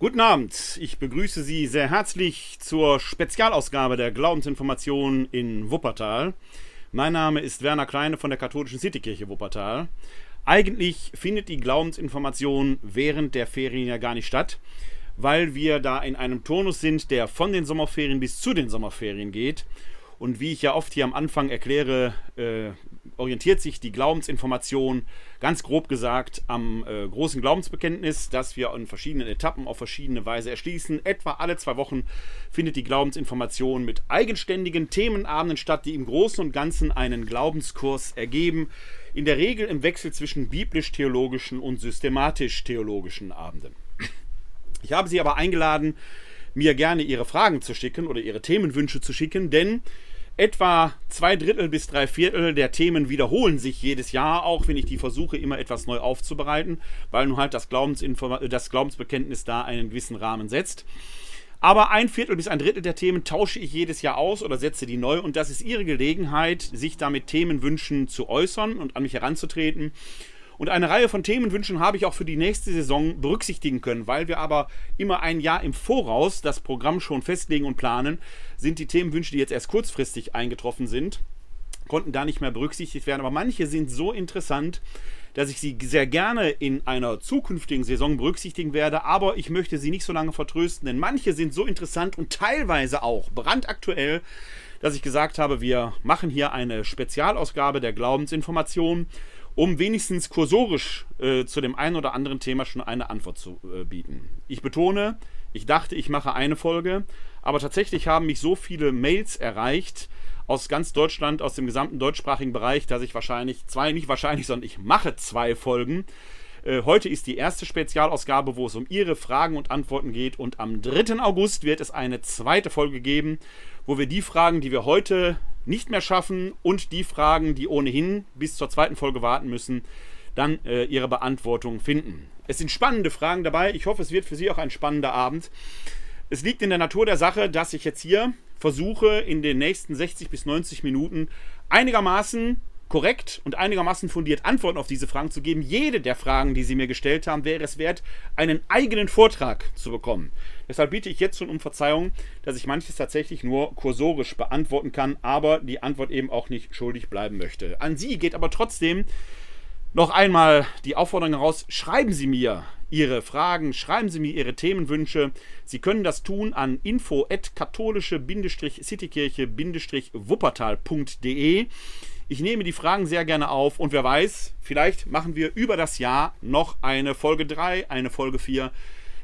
Guten Abend, ich begrüße Sie sehr herzlich zur Spezialausgabe der Glaubensinformation in Wuppertal. Mein Name ist Werner Kleine von der katholischen Citykirche Wuppertal. Eigentlich findet die Glaubensinformation während der Ferien ja gar nicht statt, weil wir da in einem Turnus sind, der von den Sommerferien bis zu den Sommerferien geht. Und wie ich ja oft hier am Anfang erkläre, äh, orientiert sich die Glaubensinformation ganz grob gesagt am äh, großen Glaubensbekenntnis, das wir in verschiedenen Etappen auf verschiedene Weise erschließen. Etwa alle zwei Wochen findet die Glaubensinformation mit eigenständigen Themenabenden statt, die im Großen und Ganzen einen Glaubenskurs ergeben. In der Regel im Wechsel zwischen biblisch-theologischen und systematisch-theologischen Abenden. Ich habe Sie aber eingeladen, mir gerne Ihre Fragen zu schicken oder Ihre Themenwünsche zu schicken, denn Etwa zwei Drittel bis drei Viertel der Themen wiederholen sich jedes Jahr, auch wenn ich die versuche, immer etwas neu aufzubereiten, weil nun halt das, das Glaubensbekenntnis da einen gewissen Rahmen setzt. Aber ein Viertel bis ein Drittel der Themen tausche ich jedes Jahr aus oder setze die neu und das ist Ihre Gelegenheit, sich damit Themenwünschen zu äußern und an mich heranzutreten. Und eine Reihe von Themenwünschen habe ich auch für die nächste Saison berücksichtigen können. Weil wir aber immer ein Jahr im Voraus das Programm schon festlegen und planen, sind die Themenwünsche, die jetzt erst kurzfristig eingetroffen sind, konnten da nicht mehr berücksichtigt werden. Aber manche sind so interessant, dass ich sie sehr gerne in einer zukünftigen Saison berücksichtigen werde, aber ich möchte sie nicht so lange vertrösten, denn manche sind so interessant und teilweise auch brandaktuell, dass ich gesagt habe, wir machen hier eine Spezialausgabe der Glaubensinformation um wenigstens kursorisch äh, zu dem einen oder anderen Thema schon eine Antwort zu äh, bieten. Ich betone, ich dachte, ich mache eine Folge, aber tatsächlich haben mich so viele Mails erreicht aus ganz Deutschland, aus dem gesamten deutschsprachigen Bereich, dass ich wahrscheinlich zwei, nicht wahrscheinlich, sondern ich mache zwei Folgen. Äh, heute ist die erste Spezialausgabe, wo es um Ihre Fragen und Antworten geht. Und am 3. August wird es eine zweite Folge geben, wo wir die Fragen, die wir heute nicht mehr schaffen und die Fragen, die ohnehin bis zur zweiten Folge warten müssen, dann äh, ihre Beantwortung finden. Es sind spannende Fragen dabei. Ich hoffe, es wird für Sie auch ein spannender Abend. Es liegt in der Natur der Sache, dass ich jetzt hier versuche, in den nächsten 60 bis 90 Minuten einigermaßen korrekt und einigermaßen fundiert Antworten auf diese Fragen zu geben. Jede der Fragen, die Sie mir gestellt haben, wäre es wert, einen eigenen Vortrag zu bekommen. Deshalb bitte ich jetzt schon um Verzeihung, dass ich manches tatsächlich nur kursorisch beantworten kann, aber die Antwort eben auch nicht schuldig bleiben möchte. An Sie geht aber trotzdem noch einmal die Aufforderung heraus, schreiben Sie mir Ihre Fragen, schreiben Sie mir Ihre Themenwünsche. Sie können das tun an info-katholische-citykirche-wuppertal.de. Ich nehme die Fragen sehr gerne auf und wer weiß, vielleicht machen wir über das Jahr noch eine Folge 3, eine Folge 4.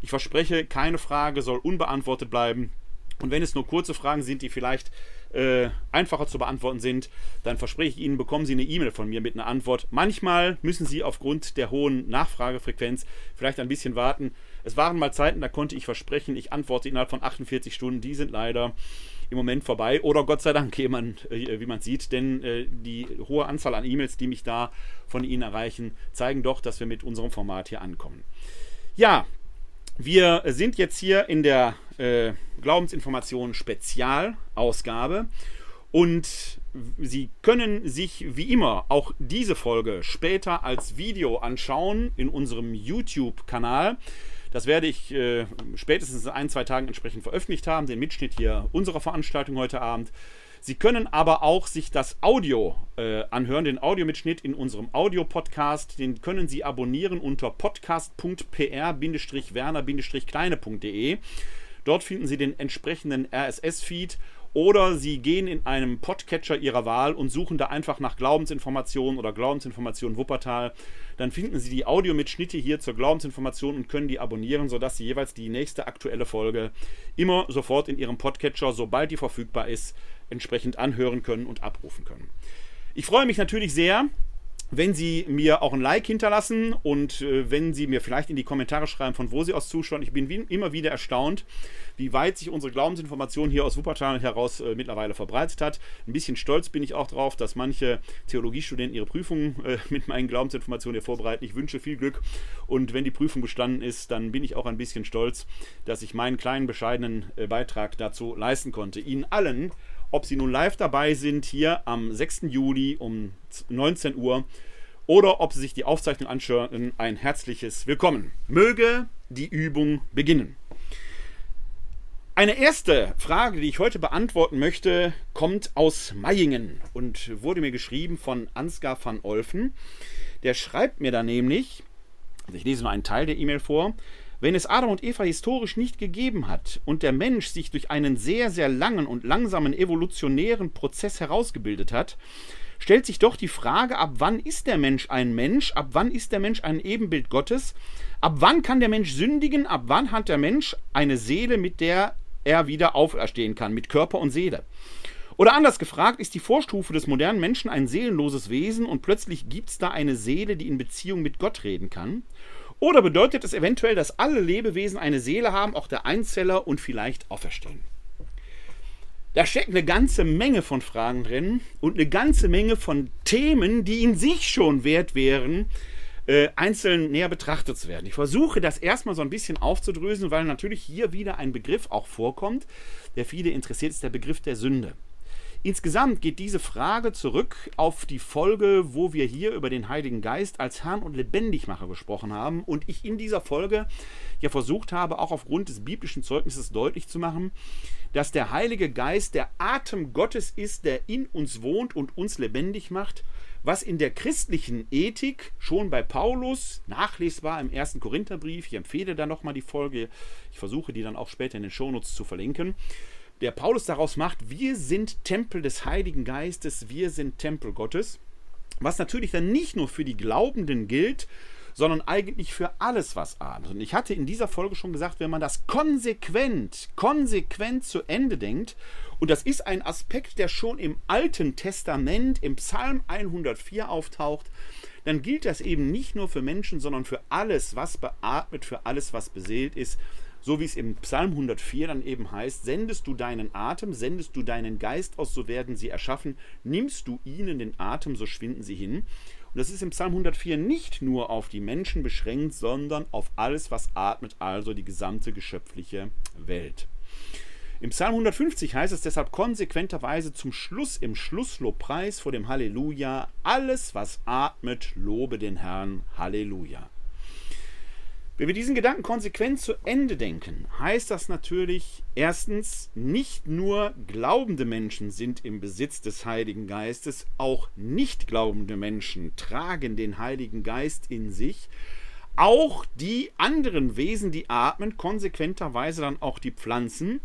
Ich verspreche, keine Frage soll unbeantwortet bleiben. Und wenn es nur kurze Fragen sind, die vielleicht äh, einfacher zu beantworten sind, dann verspreche ich Ihnen, bekommen Sie eine E-Mail von mir mit einer Antwort. Manchmal müssen Sie aufgrund der hohen Nachfragefrequenz vielleicht ein bisschen warten. Es waren mal Zeiten, da konnte ich versprechen, ich antworte innerhalb von 48 Stunden. Die sind leider im Moment vorbei. Oder Gott sei Dank, wie man, äh, wie man sieht, denn äh, die hohe Anzahl an E-Mails, die mich da von Ihnen erreichen, zeigen doch, dass wir mit unserem Format hier ankommen. Ja, wir sind jetzt hier in der äh, Glaubensinformation Spezialausgabe und Sie können sich wie immer auch diese Folge später als Video anschauen in unserem YouTube-Kanal. Das werde ich äh, spätestens in ein, zwei Tagen entsprechend veröffentlicht haben, den Mitschnitt hier unserer Veranstaltung heute Abend. Sie können aber auch sich das Audio äh, anhören, den Audiomitschnitt in unserem Audio-Podcast. Den können Sie abonnieren unter podcast.pr-werner-kleine.de. Dort finden Sie den entsprechenden RSS-Feed oder Sie gehen in einem Podcatcher Ihrer Wahl und suchen da einfach nach Glaubensinformationen oder Glaubensinformationen Wuppertal. Dann finden Sie die Audiomitschnitte hier zur Glaubensinformation und können die abonnieren, sodass Sie jeweils die nächste aktuelle Folge immer sofort in Ihrem Podcatcher, sobald die verfügbar ist, entsprechend anhören können und abrufen können. Ich freue mich natürlich sehr, wenn Sie mir auch ein Like hinterlassen und äh, wenn Sie mir vielleicht in die Kommentare schreiben, von wo Sie aus zuschauen. Ich bin wie, immer wieder erstaunt, wie weit sich unsere Glaubensinformation hier aus Wuppertal heraus äh, mittlerweile verbreitet hat. Ein bisschen stolz bin ich auch darauf, dass manche Theologiestudenten ihre Prüfungen äh, mit meinen Glaubensinformationen hier vorbereiten. Ich wünsche viel Glück und wenn die Prüfung bestanden ist, dann bin ich auch ein bisschen stolz, dass ich meinen kleinen, bescheidenen äh, Beitrag dazu leisten konnte. Ihnen allen ob Sie nun live dabei sind hier am 6. Juli um 19 Uhr oder ob Sie sich die Aufzeichnung anschauen, ein herzliches Willkommen. Möge die Übung beginnen. Eine erste Frage, die ich heute beantworten möchte, kommt aus Mayingen und wurde mir geschrieben von Ansgar van Olfen. Der schreibt mir da nämlich, also ich lese nur einen Teil der E-Mail vor, wenn es Adam und Eva historisch nicht gegeben hat und der Mensch sich durch einen sehr, sehr langen und langsamen evolutionären Prozess herausgebildet hat, stellt sich doch die Frage, ab wann ist der Mensch ein Mensch, ab wann ist der Mensch ein Ebenbild Gottes, ab wann kann der Mensch sündigen, ab wann hat der Mensch eine Seele, mit der er wieder auferstehen kann, mit Körper und Seele. Oder anders gefragt, ist die Vorstufe des modernen Menschen ein seelenloses Wesen und plötzlich gibt es da eine Seele, die in Beziehung mit Gott reden kann? Oder bedeutet es eventuell, dass alle Lebewesen eine Seele haben, auch der Einzeller und vielleicht auferstehen? Da steckt eine ganze Menge von Fragen drin und eine ganze Menge von Themen, die in sich schon wert wären, äh, einzeln näher betrachtet zu werden. Ich versuche das erstmal so ein bisschen aufzudröseln, weil natürlich hier wieder ein Begriff auch vorkommt, der viele interessiert, ist der Begriff der Sünde. Insgesamt geht diese Frage zurück auf die Folge, wo wir hier über den Heiligen Geist als Herrn und Lebendigmacher gesprochen haben und ich in dieser Folge ja versucht habe, auch aufgrund des biblischen Zeugnisses deutlich zu machen, dass der Heilige Geist der Atem Gottes ist, der in uns wohnt und uns lebendig macht, was in der christlichen Ethik schon bei Paulus nachlesbar im ersten Korintherbrief, ich empfehle da nochmal die Folge, ich versuche die dann auch später in den Shownotes zu verlinken, der Paulus daraus macht, wir sind Tempel des Heiligen Geistes, wir sind Tempel Gottes, was natürlich dann nicht nur für die Glaubenden gilt, sondern eigentlich für alles, was atmet. Und ich hatte in dieser Folge schon gesagt, wenn man das konsequent, konsequent zu Ende denkt, und das ist ein Aspekt, der schon im Alten Testament, im Psalm 104 auftaucht, dann gilt das eben nicht nur für Menschen, sondern für alles, was beatmet, für alles, was beseelt ist so wie es im Psalm 104 dann eben heißt, sendest du deinen Atem, sendest du deinen Geist aus, so werden sie erschaffen, nimmst du ihnen den Atem, so schwinden sie hin. Und das ist im Psalm 104 nicht nur auf die Menschen beschränkt, sondern auf alles, was atmet, also die gesamte geschöpfliche Welt. Im Psalm 150 heißt es deshalb konsequenterweise zum Schluss im Schlusslobpreis vor dem Halleluja, alles was atmet, lobe den Herrn, Halleluja. Wenn wir diesen Gedanken konsequent zu Ende denken, heißt das natürlich erstens, nicht nur glaubende Menschen sind im Besitz des Heiligen Geistes, auch nicht glaubende Menschen tragen den Heiligen Geist in sich. Auch die anderen Wesen, die atmen, konsequenterweise dann auch die Pflanzen,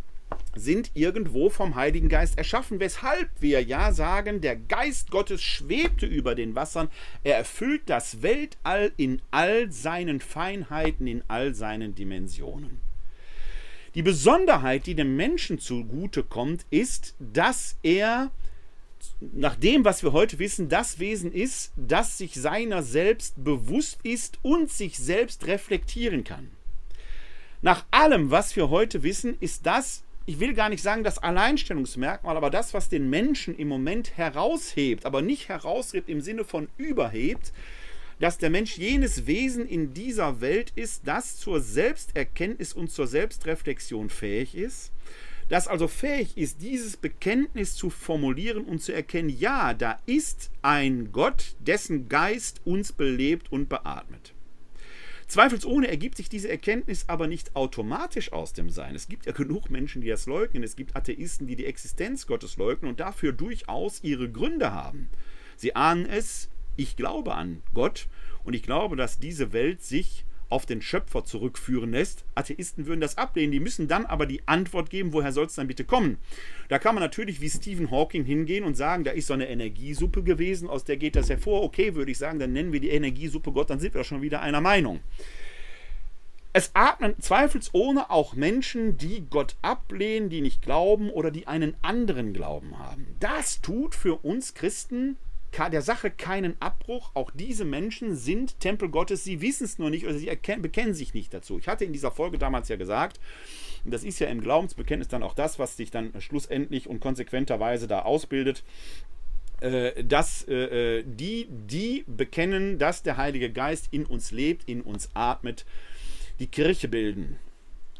sind irgendwo vom Heiligen Geist erschaffen, weshalb wir ja sagen, der Geist Gottes schwebte über den Wassern, er erfüllt das Weltall in all seinen Feinheiten, in all seinen Dimensionen. Die Besonderheit, die dem Menschen zugute kommt, ist, dass er nach dem, was wir heute wissen, das Wesen ist, das sich seiner selbst bewusst ist und sich selbst reflektieren kann. Nach allem, was wir heute wissen, ist das ich will gar nicht sagen das Alleinstellungsmerkmal, aber das, was den Menschen im Moment heraushebt, aber nicht heraushebt im Sinne von überhebt, dass der Mensch jenes Wesen in dieser Welt ist, das zur Selbsterkenntnis und zur Selbstreflexion fähig ist, das also fähig ist, dieses Bekenntnis zu formulieren und zu erkennen, ja, da ist ein Gott, dessen Geist uns belebt und beatmet. Zweifelsohne ergibt sich diese Erkenntnis aber nicht automatisch aus dem Sein. Es gibt ja genug Menschen, die das leugnen. Es gibt Atheisten, die die Existenz Gottes leugnen und dafür durchaus ihre Gründe haben. Sie ahnen es, ich glaube an Gott und ich glaube, dass diese Welt sich auf den Schöpfer zurückführen lässt. Atheisten würden das ablehnen, die müssen dann aber die Antwort geben, woher soll es dann bitte kommen? Da kann man natürlich wie Stephen Hawking hingehen und sagen, da ist so eine Energiesuppe gewesen, aus der geht das hervor. Okay, würde ich sagen, dann nennen wir die Energiesuppe Gott, dann sind wir schon wieder einer Meinung. Es atmen zweifelsohne auch Menschen, die Gott ablehnen, die nicht glauben oder die einen anderen Glauben haben. Das tut für uns Christen der Sache keinen Abbruch. Auch diese Menschen sind Tempel Gottes. Sie wissen es nur nicht oder sie erkennen, bekennen sich nicht dazu. Ich hatte in dieser Folge damals ja gesagt, und das ist ja im Glaubensbekenntnis dann auch das, was sich dann schlussendlich und konsequenterweise da ausbildet, äh, dass äh, äh, die, die bekennen, dass der Heilige Geist in uns lebt, in uns atmet, die Kirche bilden.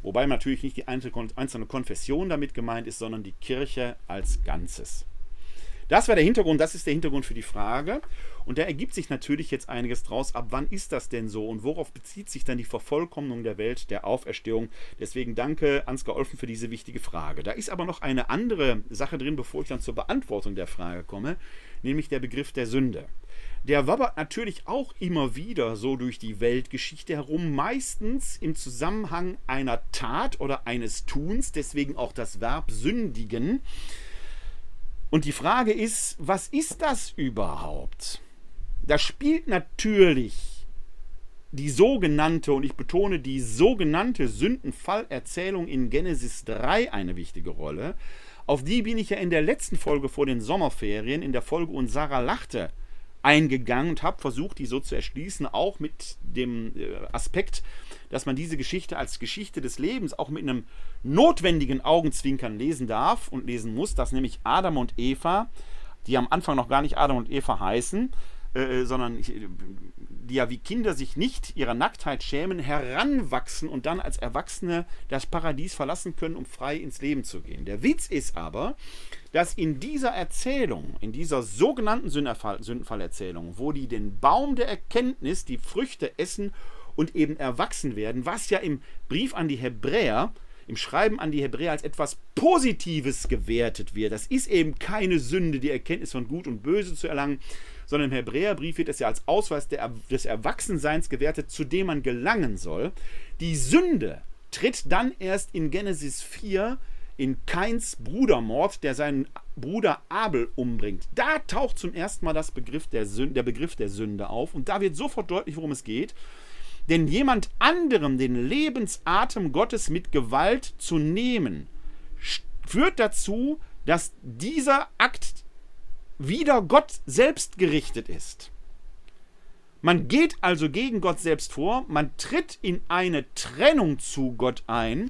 Wobei natürlich nicht die einzelne Konfession damit gemeint ist, sondern die Kirche als Ganzes. Das war der Hintergrund, das ist der Hintergrund für die Frage. Und da ergibt sich natürlich jetzt einiges draus. Ab wann ist das denn so und worauf bezieht sich dann die Vervollkommnung der Welt, der Auferstehung? Deswegen danke Ansgar Olfen für diese wichtige Frage. Da ist aber noch eine andere Sache drin, bevor ich dann zur Beantwortung der Frage komme, nämlich der Begriff der Sünde. Der wabbert natürlich auch immer wieder so durch die Weltgeschichte herum, meistens im Zusammenhang einer Tat oder eines Tuns, deswegen auch das Verb sündigen. Und die Frage ist, was ist das überhaupt? Da spielt natürlich die sogenannte, und ich betone die sogenannte Sündenfallerzählung in Genesis 3 eine wichtige Rolle. Auf die bin ich ja in der letzten Folge vor den Sommerferien, in der Folge Und Sarah lachte, eingegangen und habe versucht, die so zu erschließen, auch mit dem äh, Aspekt, dass man diese Geschichte als Geschichte des Lebens auch mit einem notwendigen Augenzwinkern lesen darf und lesen muss, dass nämlich Adam und Eva, die am Anfang noch gar nicht Adam und Eva heißen, äh, sondern die ja wie Kinder sich nicht ihrer Nacktheit schämen, heranwachsen und dann als Erwachsene das Paradies verlassen können, um frei ins Leben zu gehen. Der Witz ist aber, dass in dieser Erzählung, in dieser sogenannten Sündenfallerzählung, wo die den Baum der Erkenntnis, die Früchte essen und eben erwachsen werden, was ja im Brief an die Hebräer im Schreiben an die Hebräer als etwas Positives gewertet wird. Das ist eben keine Sünde, die Erkenntnis von Gut und Böse zu erlangen, sondern im Hebräerbrief wird es ja als Ausweis des Erwachsenseins gewertet, zu dem man gelangen soll. Die Sünde tritt dann erst in Genesis 4 in Kains Brudermord, der seinen Bruder Abel umbringt. Da taucht zum ersten Mal das Begriff der, Sünde, der Begriff der Sünde auf und da wird sofort deutlich, worum es geht. Denn jemand anderem den Lebensatem Gottes mit Gewalt zu nehmen, führt dazu, dass dieser Akt wieder Gott selbst gerichtet ist. Man geht also gegen Gott selbst vor, man tritt in eine Trennung zu Gott ein.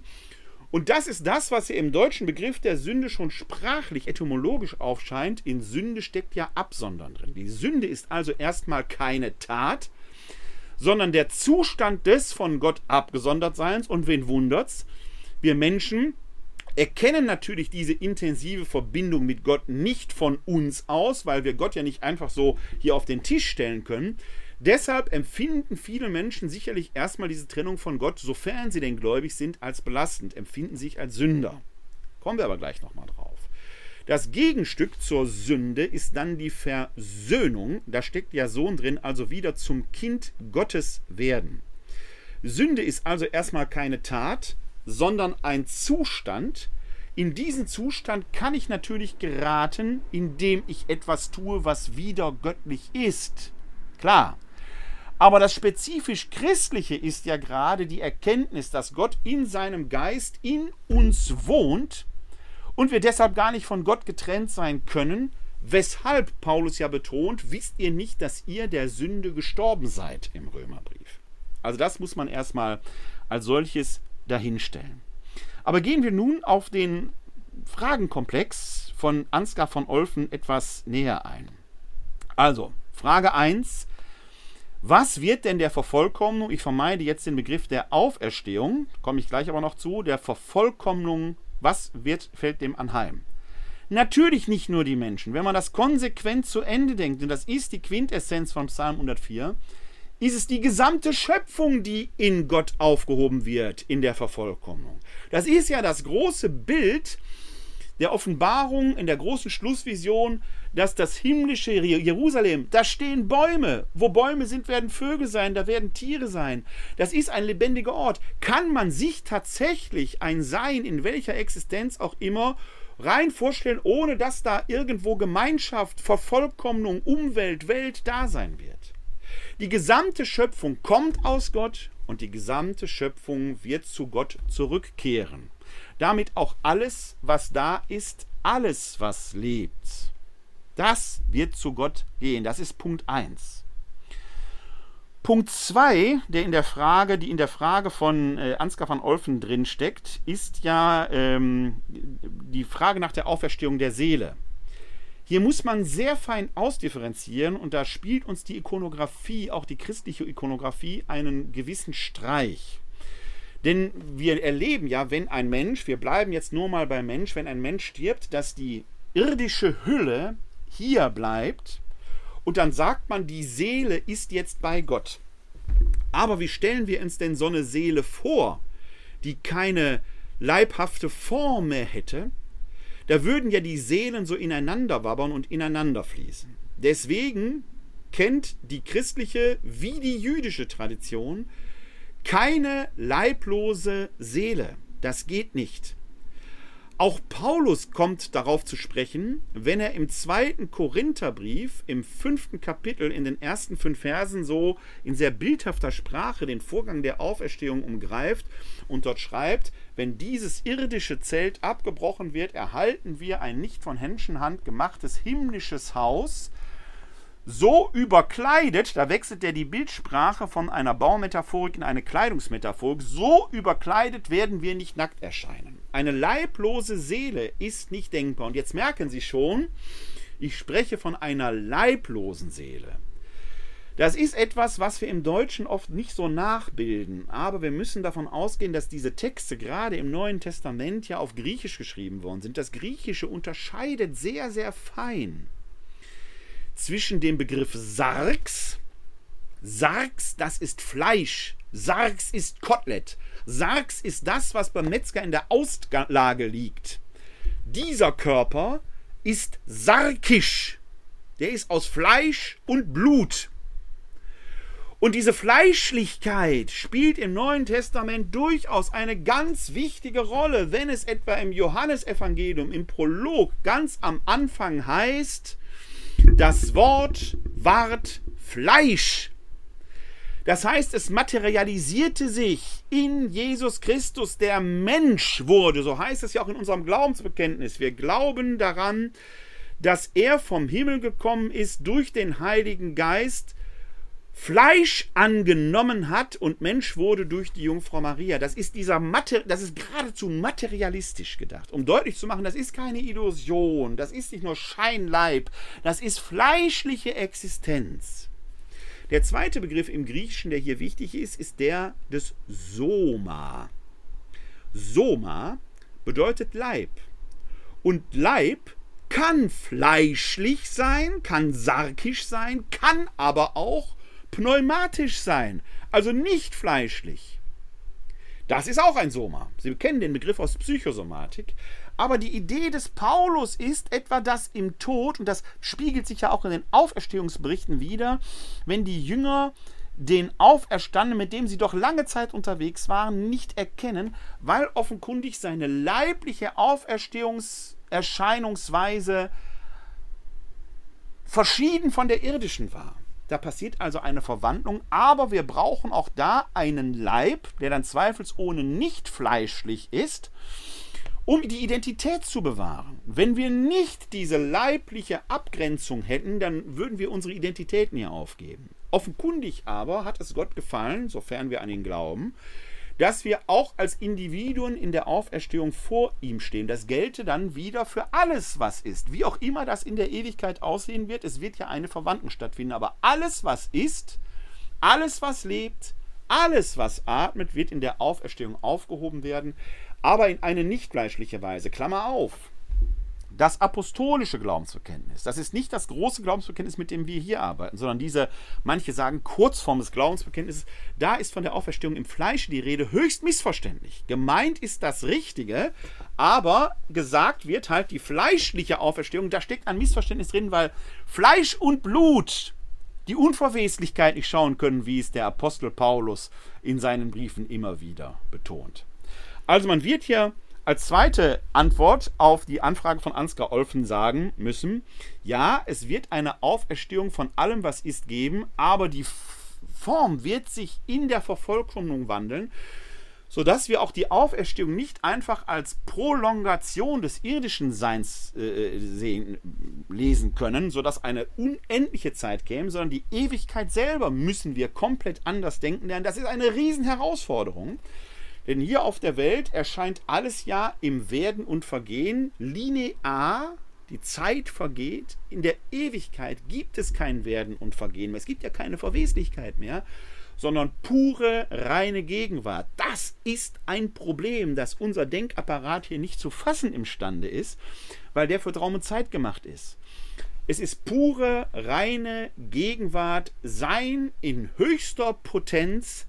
Und das ist das, was hier im deutschen Begriff der Sünde schon sprachlich, etymologisch aufscheint. In Sünde steckt ja Absondern drin. Die Sünde ist also erstmal keine Tat, sondern der Zustand des von Gott Abgesondertseins. Und wen wundert's? Wir Menschen erkennen natürlich diese intensive Verbindung mit Gott nicht von uns aus, weil wir Gott ja nicht einfach so hier auf den Tisch stellen können. Deshalb empfinden viele Menschen sicherlich erstmal diese Trennung von Gott, sofern sie denn gläubig sind, als belastend, empfinden sich als Sünder. Kommen wir aber gleich nochmal drauf. Das Gegenstück zur Sünde ist dann die Versöhnung. Da steckt ja Sohn drin, also wieder zum Kind Gottes werden. Sünde ist also erstmal keine Tat, sondern ein Zustand. In diesen Zustand kann ich natürlich geraten, indem ich etwas tue, was wieder göttlich ist. Klar. Aber das spezifisch Christliche ist ja gerade die Erkenntnis, dass Gott in seinem Geist in uns wohnt und wir deshalb gar nicht von Gott getrennt sein können, weshalb Paulus ja betont, wisst ihr nicht, dass ihr der Sünde gestorben seid im Römerbrief. Also das muss man erstmal als solches dahinstellen. Aber gehen wir nun auf den Fragenkomplex von Ansgar von Olfen etwas näher ein. Also, Frage 1. Was wird denn der Vervollkommnung, ich vermeide jetzt den Begriff der Auferstehung, komme ich gleich aber noch zu, der Vervollkommnung, was wird, fällt dem anheim? Natürlich nicht nur die Menschen. Wenn man das konsequent zu Ende denkt, und das ist die Quintessenz von Psalm 104, ist es die gesamte Schöpfung, die in Gott aufgehoben wird in der Vervollkommnung. Das ist ja das große Bild der Offenbarung in der großen Schlussvision, dass das himmlische Jerusalem, da stehen Bäume. Wo Bäume sind, werden Vögel sein, da werden Tiere sein. Das ist ein lebendiger Ort. Kann man sich tatsächlich ein Sein, in welcher Existenz auch immer, rein vorstellen, ohne dass da irgendwo Gemeinschaft, Vervollkommnung, Umwelt, Welt da sein wird? Die gesamte Schöpfung kommt aus Gott und die gesamte Schöpfung wird zu Gott zurückkehren. Damit auch alles, was da ist, alles, was lebt. Das wird zu Gott gehen. Das ist Punkt 1. Punkt 2, der in der Frage, die in der Frage von äh, Ansgar van Olfen drin steckt, ist ja ähm, die Frage nach der Auferstehung der Seele. Hier muss man sehr fein ausdifferenzieren und da spielt uns die Ikonografie, auch die christliche Ikonografie, einen gewissen Streich. Denn wir erleben ja, wenn ein Mensch, wir bleiben jetzt nur mal beim Mensch, wenn ein Mensch stirbt, dass die irdische Hülle hier bleibt und dann sagt man, die Seele ist jetzt bei Gott. Aber wie stellen wir uns denn so eine Seele vor, die keine leibhafte Form mehr hätte? Da würden ja die Seelen so ineinander wabbern und ineinander fließen. Deswegen kennt die christliche wie die jüdische Tradition keine leiblose Seele. Das geht nicht. Auch Paulus kommt darauf zu sprechen, wenn er im zweiten Korintherbrief im fünften Kapitel in den ersten fünf Versen so in sehr bildhafter Sprache den Vorgang der Auferstehung umgreift und dort schreibt, wenn dieses irdische Zelt abgebrochen wird, erhalten wir ein nicht von Menschenhand gemachtes himmlisches Haus, so überkleidet, da wechselt er die Bildsprache von einer Baumetaphorik in eine Kleidungsmetaphorik, so überkleidet werden wir nicht nackt erscheinen. Eine leiblose Seele ist nicht denkbar. Und jetzt merken Sie schon, ich spreche von einer leiblosen Seele. Das ist etwas, was wir im Deutschen oft nicht so nachbilden, aber wir müssen davon ausgehen, dass diese Texte gerade im Neuen Testament ja auf Griechisch geschrieben worden sind. Das Griechische unterscheidet sehr, sehr fein zwischen dem Begriff Sargs. Sargs, das ist Fleisch. Sargs ist Kotelett. Sargs ist das, was beim Metzger in der Auslage liegt. Dieser Körper ist sarkisch. Der ist aus Fleisch und Blut. Und diese Fleischlichkeit spielt im Neuen Testament durchaus eine ganz wichtige Rolle, wenn es etwa im Johannesevangelium im Prolog ganz am Anfang heißt, das Wort ward Fleisch. Das heißt, es materialisierte sich in Jesus Christus, der Mensch wurde. So heißt es ja auch in unserem Glaubensbekenntnis. Wir glauben daran, dass er vom Himmel gekommen ist durch den Heiligen Geist, Fleisch angenommen hat und Mensch wurde durch die Jungfrau Maria. Das ist dieser Mater das ist geradezu materialistisch gedacht, um deutlich zu machen, das ist keine Illusion, das ist nicht nur Scheinleib, das ist fleischliche Existenz. Der zweite Begriff im Griechischen, der hier wichtig ist, ist der des Soma. Soma bedeutet Leib. Und Leib kann fleischlich sein, kann sarkisch sein, kann aber auch pneumatisch sein, also nicht fleischlich. Das ist auch ein Soma. Sie kennen den Begriff aus Psychosomatik. Aber die Idee des Paulus ist etwa, dass im Tod, und das spiegelt sich ja auch in den Auferstehungsberichten wieder, wenn die Jünger den Auferstandenen, mit dem sie doch lange Zeit unterwegs waren, nicht erkennen, weil offenkundig seine leibliche Auferstehungserscheinungsweise verschieden von der irdischen war. Da passiert also eine Verwandlung, aber wir brauchen auch da einen Leib, der dann zweifelsohne nicht fleischlich ist, um die Identität zu bewahren. Wenn wir nicht diese leibliche Abgrenzung hätten, dann würden wir unsere Identität nie aufgeben. Offenkundig aber hat es Gott gefallen, sofern wir an ihn glauben, dass wir auch als Individuen in der Auferstehung vor ihm stehen. Das gelte dann wieder für alles, was ist. Wie auch immer das in der Ewigkeit aussehen wird, es wird ja eine Verwandten stattfinden. Aber alles, was ist, alles, was lebt, alles, was atmet, wird in der Auferstehung aufgehoben werden, aber in eine nicht fleischliche Weise. Klammer auf das apostolische Glaubensbekenntnis, das ist nicht das große Glaubensbekenntnis, mit dem wir hier arbeiten, sondern diese, manche sagen, Kurzform des Glaubensbekenntnisses, da ist von der Auferstehung im Fleisch die Rede höchst missverständlich. Gemeint ist das Richtige, aber gesagt wird halt die fleischliche Auferstehung, da steckt ein Missverständnis drin, weil Fleisch und Blut die Unverweslichkeit nicht schauen können, wie es der Apostel Paulus in seinen Briefen immer wieder betont. Also man wird hier als zweite Antwort auf die Anfrage von Ansgar Olfen sagen müssen, ja, es wird eine Auferstehung von allem, was ist, geben, aber die Form wird sich in der Vervollkommnung wandeln, sodass wir auch die Auferstehung nicht einfach als Prolongation des irdischen Seins äh, sehen, lesen können, sodass eine unendliche Zeit käme, sondern die Ewigkeit selber müssen wir komplett anders denken lernen. Das ist eine Riesenherausforderung. Denn hier auf der Welt erscheint alles ja im Werden und Vergehen linear. Die Zeit vergeht. In der Ewigkeit gibt es kein Werden und Vergehen mehr. Es gibt ja keine Verweslichkeit mehr, sondern pure, reine Gegenwart. Das ist ein Problem, das unser Denkapparat hier nicht zu fassen imstande ist, weil der für Traum und Zeit gemacht ist. Es ist pure, reine Gegenwart, Sein in höchster Potenz,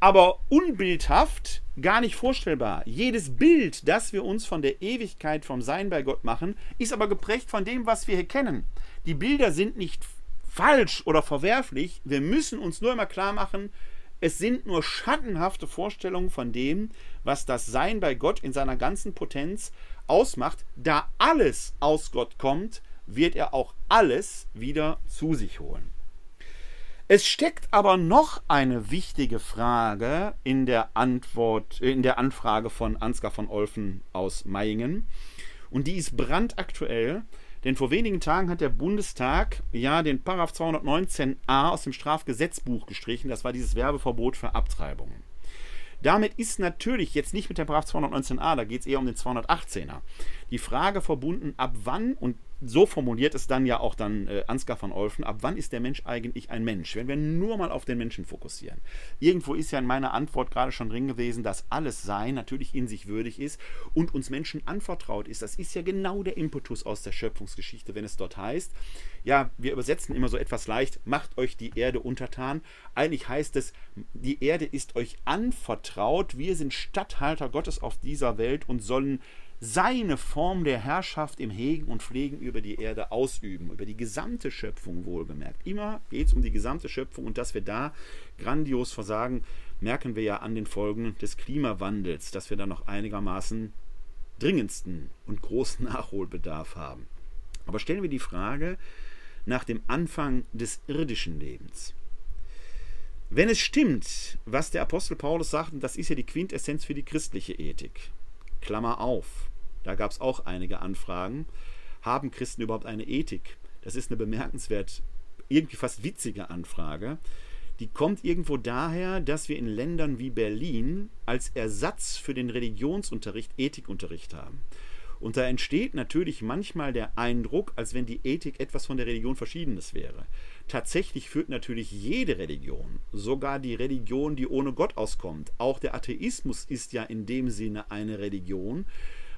aber unbildhaft, gar nicht vorstellbar. Jedes Bild, das wir uns von der Ewigkeit, vom Sein bei Gott machen, ist aber geprägt von dem, was wir hier kennen. Die Bilder sind nicht falsch oder verwerflich. Wir müssen uns nur immer klar machen, es sind nur schattenhafte Vorstellungen von dem, was das Sein bei Gott in seiner ganzen Potenz ausmacht. Da alles aus Gott kommt, wird er auch alles wieder zu sich holen. Es steckt aber noch eine wichtige Frage in der Antwort, in der Anfrage von Ansgar von Olfen aus Mayingen. Und die ist brandaktuell, denn vor wenigen Tagen hat der Bundestag ja den Paragraph 219a aus dem Strafgesetzbuch gestrichen. Das war dieses Werbeverbot für Abtreibungen. Damit ist natürlich jetzt nicht mit dem Paragraph 219a, da geht es eher um den 218er, die Frage verbunden, ab wann, und so formuliert es dann ja auch dann äh, Ansgar van Olfen, ab wann ist der Mensch eigentlich ein Mensch? Wenn wir nur mal auf den Menschen fokussieren. Irgendwo ist ja in meiner Antwort gerade schon drin gewesen, dass alles Sein natürlich in sich würdig ist und uns Menschen anvertraut ist. Das ist ja genau der Impetus aus der Schöpfungsgeschichte, wenn es dort heißt, ja, wir übersetzen immer so etwas leicht, macht euch die Erde untertan. Eigentlich heißt es, die Erde ist euch anvertraut, wir sind Statthalter Gottes auf dieser Welt und sollen seine Form der Herrschaft im Hegen und Pflegen über die Erde ausüben, über die gesamte Schöpfung wohlgemerkt. Immer geht es um die gesamte Schöpfung und dass wir da grandios versagen, merken wir ja an den Folgen des Klimawandels, dass wir da noch einigermaßen dringendsten und großen Nachholbedarf haben. Aber stellen wir die Frage nach dem Anfang des irdischen Lebens. Wenn es stimmt, was der Apostel Paulus sagt, und das ist ja die Quintessenz für die christliche Ethik, Klammer auf, da gab es auch einige Anfragen. Haben Christen überhaupt eine Ethik? Das ist eine bemerkenswert, irgendwie fast witzige Anfrage. Die kommt irgendwo daher, dass wir in Ländern wie Berlin als Ersatz für den Religionsunterricht Ethikunterricht haben. Und da entsteht natürlich manchmal der Eindruck, als wenn die Ethik etwas von der Religion Verschiedenes wäre. Tatsächlich führt natürlich jede Religion, sogar die Religion, die ohne Gott auskommt, auch der Atheismus ist ja in dem Sinne eine Religion,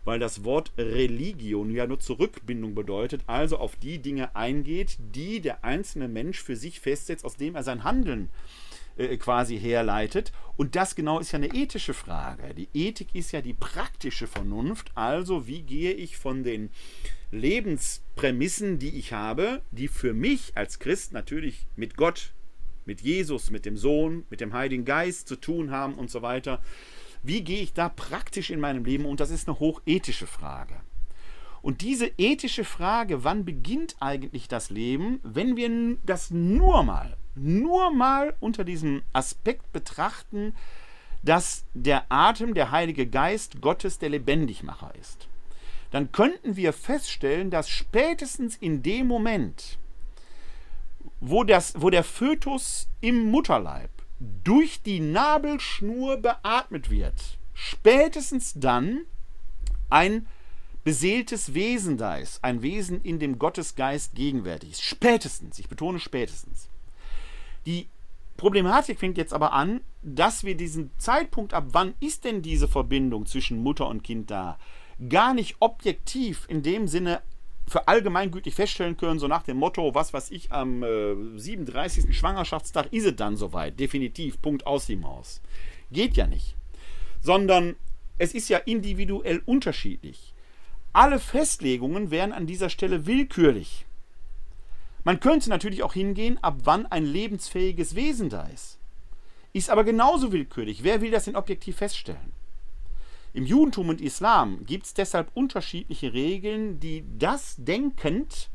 weil das Wort Religion ja nur Zurückbindung bedeutet, also auf die Dinge eingeht, die der einzelne Mensch für sich festsetzt, aus dem er sein Handeln äh, quasi herleitet. Und das genau ist ja eine ethische Frage. Die Ethik ist ja die praktische Vernunft, also wie gehe ich von den Lebensprämissen, die ich habe, die für mich als Christ natürlich mit Gott, mit Jesus, mit dem Sohn, mit dem Heiligen Geist zu tun haben und so weiter, wie gehe ich da praktisch in meinem Leben? Und das ist eine hochethische Frage. Und diese ethische Frage, wann beginnt eigentlich das Leben, wenn wir das nur mal, nur mal unter diesem Aspekt betrachten, dass der Atem, der Heilige Geist Gottes der Lebendigmacher ist, dann könnten wir feststellen, dass spätestens in dem Moment, wo, das, wo der Fötus im Mutterleib durch die Nabelschnur beatmet wird, spätestens dann ein beseeltes Wesen da ist, ein Wesen, in dem Gottesgeist gegenwärtig ist. Spätestens, ich betone spätestens. Die Problematik fängt jetzt aber an, dass wir diesen Zeitpunkt ab, wann ist denn diese Verbindung zwischen Mutter und Kind da, gar nicht objektiv in dem Sinne für allgemeingültig feststellen können, so nach dem Motto, was weiß ich, am äh, 37. Schwangerschaftstag ist es dann soweit, definitiv, Punkt aus die Maus. Geht ja nicht. Sondern es ist ja individuell unterschiedlich. Alle Festlegungen wären an dieser Stelle willkürlich. Man könnte natürlich auch hingehen, ab wann ein lebensfähiges Wesen da ist. Ist aber genauso willkürlich. Wer will das denn objektiv feststellen? Im Judentum und Islam gibt es deshalb unterschiedliche Regeln, die das denkend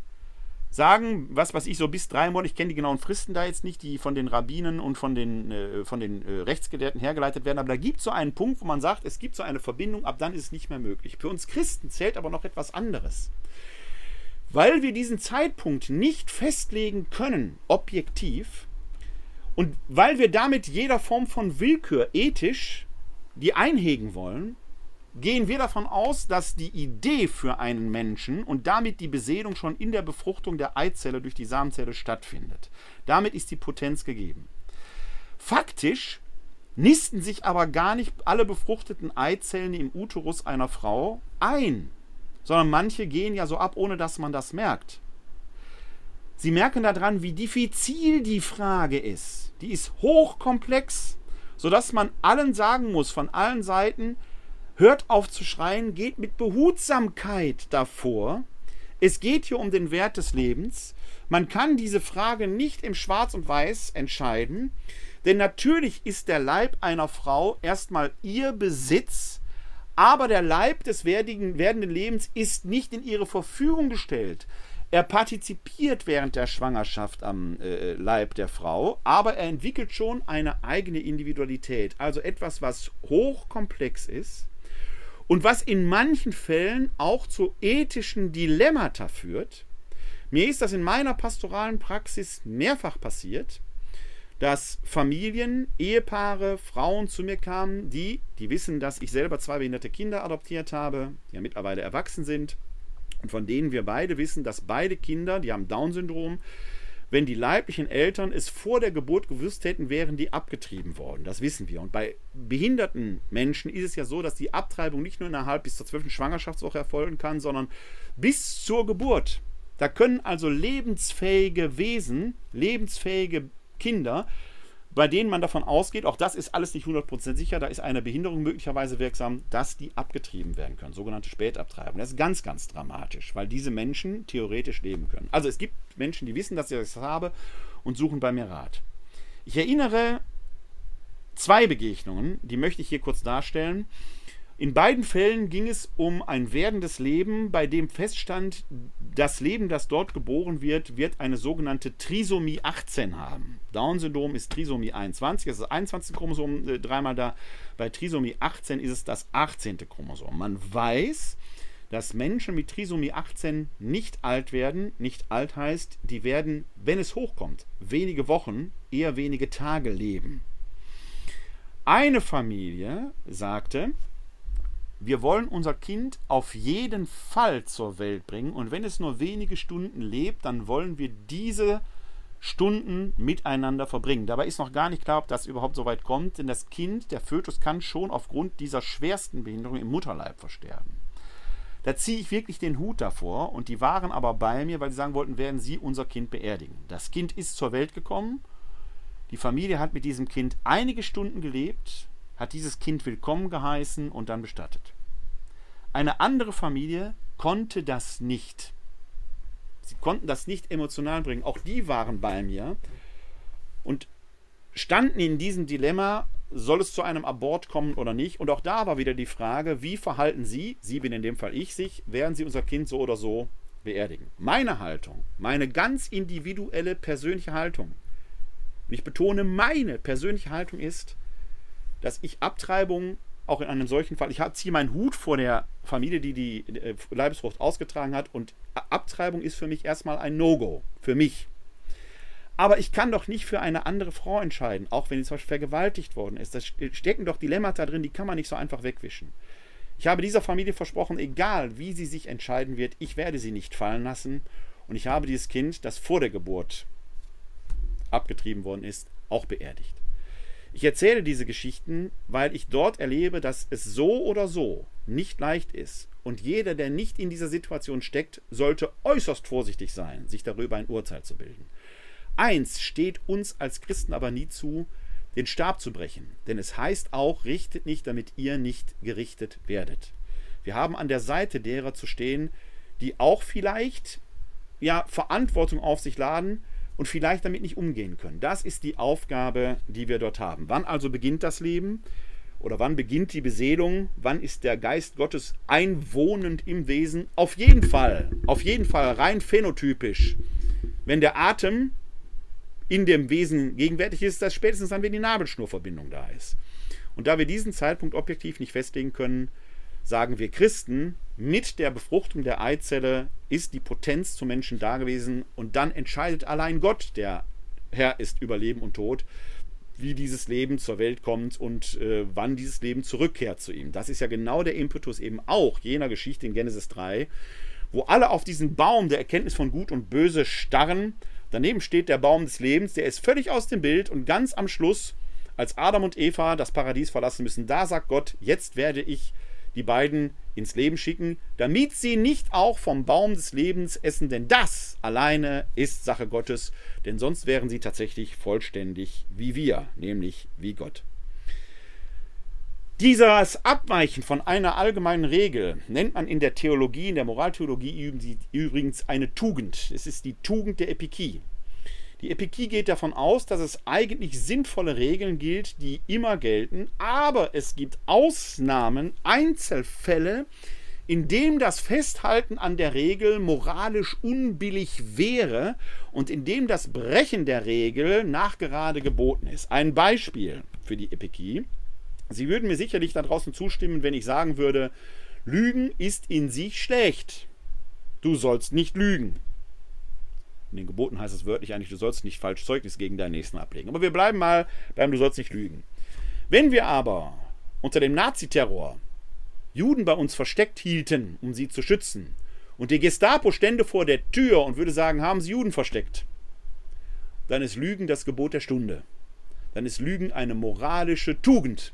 sagen, was weiß ich, so bis drei Monate, ich kenne die genauen Fristen da jetzt nicht, die von den Rabbinen und von den, äh, von den äh, Rechtsgelehrten hergeleitet werden, aber da gibt es so einen Punkt, wo man sagt, es gibt so eine Verbindung, ab dann ist es nicht mehr möglich. Für uns Christen zählt aber noch etwas anderes. Weil wir diesen Zeitpunkt nicht festlegen können, objektiv, und weil wir damit jeder Form von Willkür ethisch die einhegen wollen, gehen wir davon aus, dass die Idee für einen Menschen und damit die Beseelung schon in der Befruchtung der Eizelle durch die Samenzelle stattfindet. Damit ist die Potenz gegeben. Faktisch nisten sich aber gar nicht alle befruchteten Eizellen im Uterus einer Frau ein, sondern manche gehen ja so ab, ohne dass man das merkt. Sie merken daran, wie diffizil die Frage ist. Die ist hochkomplex, sodass man allen sagen muss, von allen Seiten, hört auf zu schreien, geht mit Behutsamkeit davor. Es geht hier um den Wert des Lebens. Man kann diese Frage nicht im Schwarz und Weiß entscheiden, denn natürlich ist der Leib einer Frau erstmal ihr Besitz, aber der Leib des werdenden Lebens ist nicht in ihre Verfügung gestellt. Er partizipiert während der Schwangerschaft am äh, Leib der Frau, aber er entwickelt schon eine eigene Individualität. Also etwas, was hochkomplex ist und was in manchen Fällen auch zu ethischen Dilemmata führt. Mir ist das in meiner pastoralen Praxis mehrfach passiert, dass Familien, Ehepaare, Frauen zu mir kamen, die, die wissen, dass ich selber zwei behinderte Kinder adoptiert habe, die ja mittlerweile erwachsen sind und von denen wir beide wissen, dass beide Kinder, die haben Down-Syndrom, wenn die leiblichen Eltern es vor der Geburt gewusst hätten, wären die abgetrieben worden. Das wissen wir. Und bei behinderten Menschen ist es ja so, dass die Abtreibung nicht nur innerhalb bis zur zwölften Schwangerschaftswoche erfolgen kann, sondern bis zur Geburt. Da können also lebensfähige Wesen, lebensfähige Kinder, bei denen man davon ausgeht, auch das ist alles nicht 100% sicher, da ist eine Behinderung möglicherweise wirksam, dass die abgetrieben werden können, sogenannte Spätabtreibung. Das ist ganz, ganz dramatisch, weil diese Menschen theoretisch leben können. Also es gibt Menschen, die wissen, dass ich das habe und suchen bei mir Rat. Ich erinnere zwei Begegnungen, die möchte ich hier kurz darstellen. In beiden Fällen ging es um ein werdendes Leben, bei dem feststand, das Leben, das dort geboren wird, wird eine sogenannte Trisomie 18 haben. Down-Syndrom ist Trisomie 21, das ist das 21. Chromosom äh, dreimal da. Bei Trisomie 18 ist es das 18. Chromosom. Man weiß, dass Menschen mit Trisomie 18 nicht alt werden. Nicht alt heißt, die werden, wenn es hochkommt, wenige Wochen, eher wenige Tage leben. Eine Familie sagte, wir wollen unser Kind auf jeden Fall zur Welt bringen und wenn es nur wenige Stunden lebt, dann wollen wir diese Stunden miteinander verbringen. Dabei ist noch gar nicht klar, ob das überhaupt so weit kommt, denn das Kind, der Fötus, kann schon aufgrund dieser schwersten Behinderung im Mutterleib versterben. Da ziehe ich wirklich den Hut davor und die waren aber bei mir, weil sie sagen wollten, werden sie unser Kind beerdigen. Das Kind ist zur Welt gekommen. Die Familie hat mit diesem Kind einige Stunden gelebt, hat dieses Kind willkommen geheißen und dann bestattet. Eine andere Familie konnte das nicht. Sie konnten das nicht emotional bringen. Auch die waren bei mir und standen in diesem Dilemma, soll es zu einem Abort kommen oder nicht? Und auch da war wieder die Frage, wie verhalten Sie, Sie bin in dem Fall ich, sich, werden Sie unser Kind so oder so beerdigen? Meine Haltung, meine ganz individuelle persönliche Haltung, und ich betone meine persönliche Haltung ist, dass ich Abtreibung auch in einem solchen Fall, ich ziehe meinen Hut vor der Familie, die die äh, Leibesfrucht ausgetragen hat und Abtreibung ist für mich erstmal ein No-Go, für mich. Aber ich kann doch nicht für eine andere Frau entscheiden, auch wenn sie zum Beispiel vergewaltigt worden ist. Da stecken doch Dilemmata drin, die kann man nicht so einfach wegwischen. Ich habe dieser Familie versprochen, egal wie sie sich entscheiden wird, ich werde sie nicht fallen lassen. Und ich habe dieses Kind, das vor der Geburt abgetrieben worden ist, auch beerdigt. Ich erzähle diese Geschichten, weil ich dort erlebe, dass es so oder so nicht leicht ist. Und jeder, der nicht in dieser Situation steckt, sollte äußerst vorsichtig sein, sich darüber ein Urteil zu bilden. Eins steht uns als Christen aber nie zu, den Stab zu brechen. Denn es heißt auch, richtet nicht, damit ihr nicht gerichtet werdet. Wir haben an der Seite derer zu stehen, die auch vielleicht ja, Verantwortung auf sich laden, und vielleicht damit nicht umgehen können. Das ist die Aufgabe, die wir dort haben. Wann also beginnt das Leben? Oder wann beginnt die Beseelung? Wann ist der Geist Gottes einwohnend im Wesen? Auf jeden Fall, auf jeden Fall rein phänotypisch. Wenn der Atem in dem Wesen gegenwärtig ist, das spätestens dann, wenn die Nabelschnurverbindung da ist. Und da wir diesen Zeitpunkt objektiv nicht festlegen können, sagen wir Christen, mit der Befruchtung der Eizelle ist die Potenz zum Menschen da gewesen und dann entscheidet allein Gott, der Herr ist über Leben und Tod, wie dieses Leben zur Welt kommt und äh, wann dieses Leben zurückkehrt zu ihm. Das ist ja genau der Impetus eben auch jener Geschichte in Genesis 3, wo alle auf diesen Baum der Erkenntnis von Gut und Böse starren. Daneben steht der Baum des Lebens, der ist völlig aus dem Bild und ganz am Schluss, als Adam und Eva das Paradies verlassen müssen, da sagt Gott, jetzt werde ich die beiden ins Leben schicken, damit sie nicht auch vom Baum des Lebens essen, denn das alleine ist Sache Gottes, denn sonst wären sie tatsächlich vollständig wie wir, nämlich wie Gott. Dieses Abweichen von einer allgemeinen Regel nennt man in der Theologie, in der Moraltheologie übrigens eine Tugend. Es ist die Tugend der Epikie. Die Epikie geht davon aus, dass es eigentlich sinnvolle Regeln gilt, die immer gelten, aber es gibt Ausnahmen, Einzelfälle, in dem das Festhalten an der Regel moralisch unbillig wäre und in dem das Brechen der Regel nachgerade geboten ist. Ein Beispiel für die Epikie. Sie würden mir sicherlich da draußen zustimmen, wenn ich sagen würde, Lügen ist in sich schlecht. Du sollst nicht lügen. In den Geboten heißt es wörtlich eigentlich, du sollst nicht falsch Zeugnis gegen deinen Nächsten ablegen. Aber wir bleiben mal beim, du sollst nicht lügen. Wenn wir aber unter dem Naziterror Juden bei uns versteckt hielten, um sie zu schützen, und die Gestapo stände vor der Tür und würde sagen, haben sie Juden versteckt, dann ist Lügen das Gebot der Stunde. Dann ist Lügen eine moralische Tugend.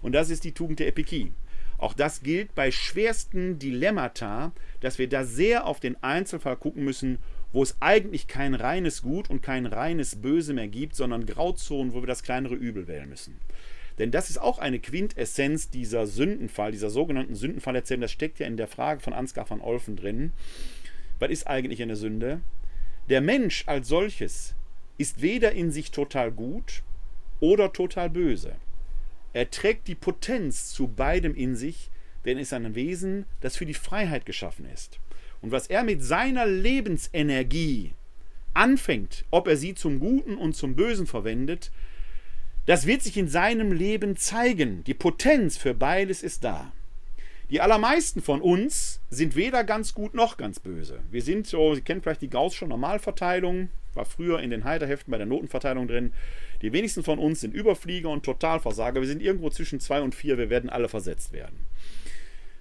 Und das ist die Tugend der Epikie. Auch das gilt bei schwersten Dilemmata, dass wir da sehr auf den Einzelfall gucken müssen, wo es eigentlich kein reines Gut und kein reines Böse mehr gibt, sondern Grauzonen, wo wir das kleinere Übel wählen müssen. Denn das ist auch eine Quintessenz dieser Sündenfall, dieser sogenannten Sündenfallerzählung. Das steckt ja in der Frage von Ansgar van Olfen drin. Was ist eigentlich eine Sünde? Der Mensch als solches ist weder in sich total gut oder total böse. Er trägt die Potenz zu beidem in sich, denn er ist ein Wesen, das für die Freiheit geschaffen ist. Und was er mit seiner Lebensenergie anfängt, ob er sie zum Guten und zum Bösen verwendet, das wird sich in seinem Leben zeigen. Die Potenz für beides ist da. Die allermeisten von uns sind weder ganz gut noch ganz böse. Wir sind so, Sie kennen vielleicht die Gaußsche Normalverteilung, war früher in den Heiderheften bei der Notenverteilung drin. Die wenigsten von uns sind Überflieger und Totalversager. Wir sind irgendwo zwischen zwei und vier. Wir werden alle versetzt werden.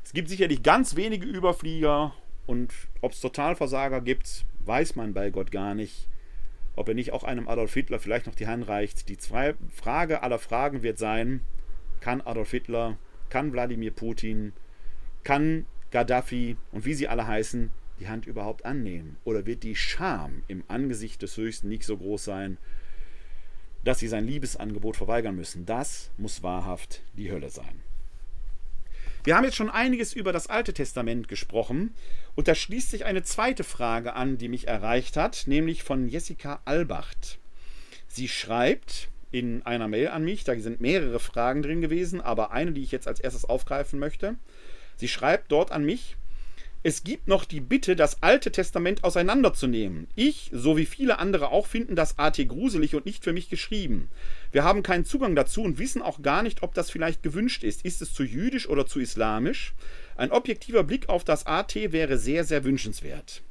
Es gibt sicherlich ganz wenige Überflieger und ob es Totalversager gibt, weiß man bei Gott gar nicht. Ob er nicht auch einem Adolf Hitler vielleicht noch die Hand reicht. Die Frage aller Fragen wird sein, kann Adolf Hitler, kann Wladimir Putin, kann Gaddafi und wie sie alle heißen, die Hand überhaupt annehmen? Oder wird die Scham im Angesicht des Höchsten nicht so groß sein, dass sie sein Liebesangebot verweigern müssen? Das muss wahrhaft die Hölle sein. Wir haben jetzt schon einiges über das Alte Testament gesprochen und da schließt sich eine zweite Frage an, die mich erreicht hat, nämlich von Jessica Albacht. Sie schreibt in einer Mail an mich, da sind mehrere Fragen drin gewesen, aber eine, die ich jetzt als erstes aufgreifen möchte. Sie schreibt dort an mich, es gibt noch die Bitte, das Alte Testament auseinanderzunehmen. Ich, so wie viele andere auch, finden das AT gruselig und nicht für mich geschrieben. Wir haben keinen Zugang dazu und wissen auch gar nicht, ob das vielleicht gewünscht ist. Ist es zu jüdisch oder zu islamisch? Ein objektiver Blick auf das AT wäre sehr, sehr wünschenswert.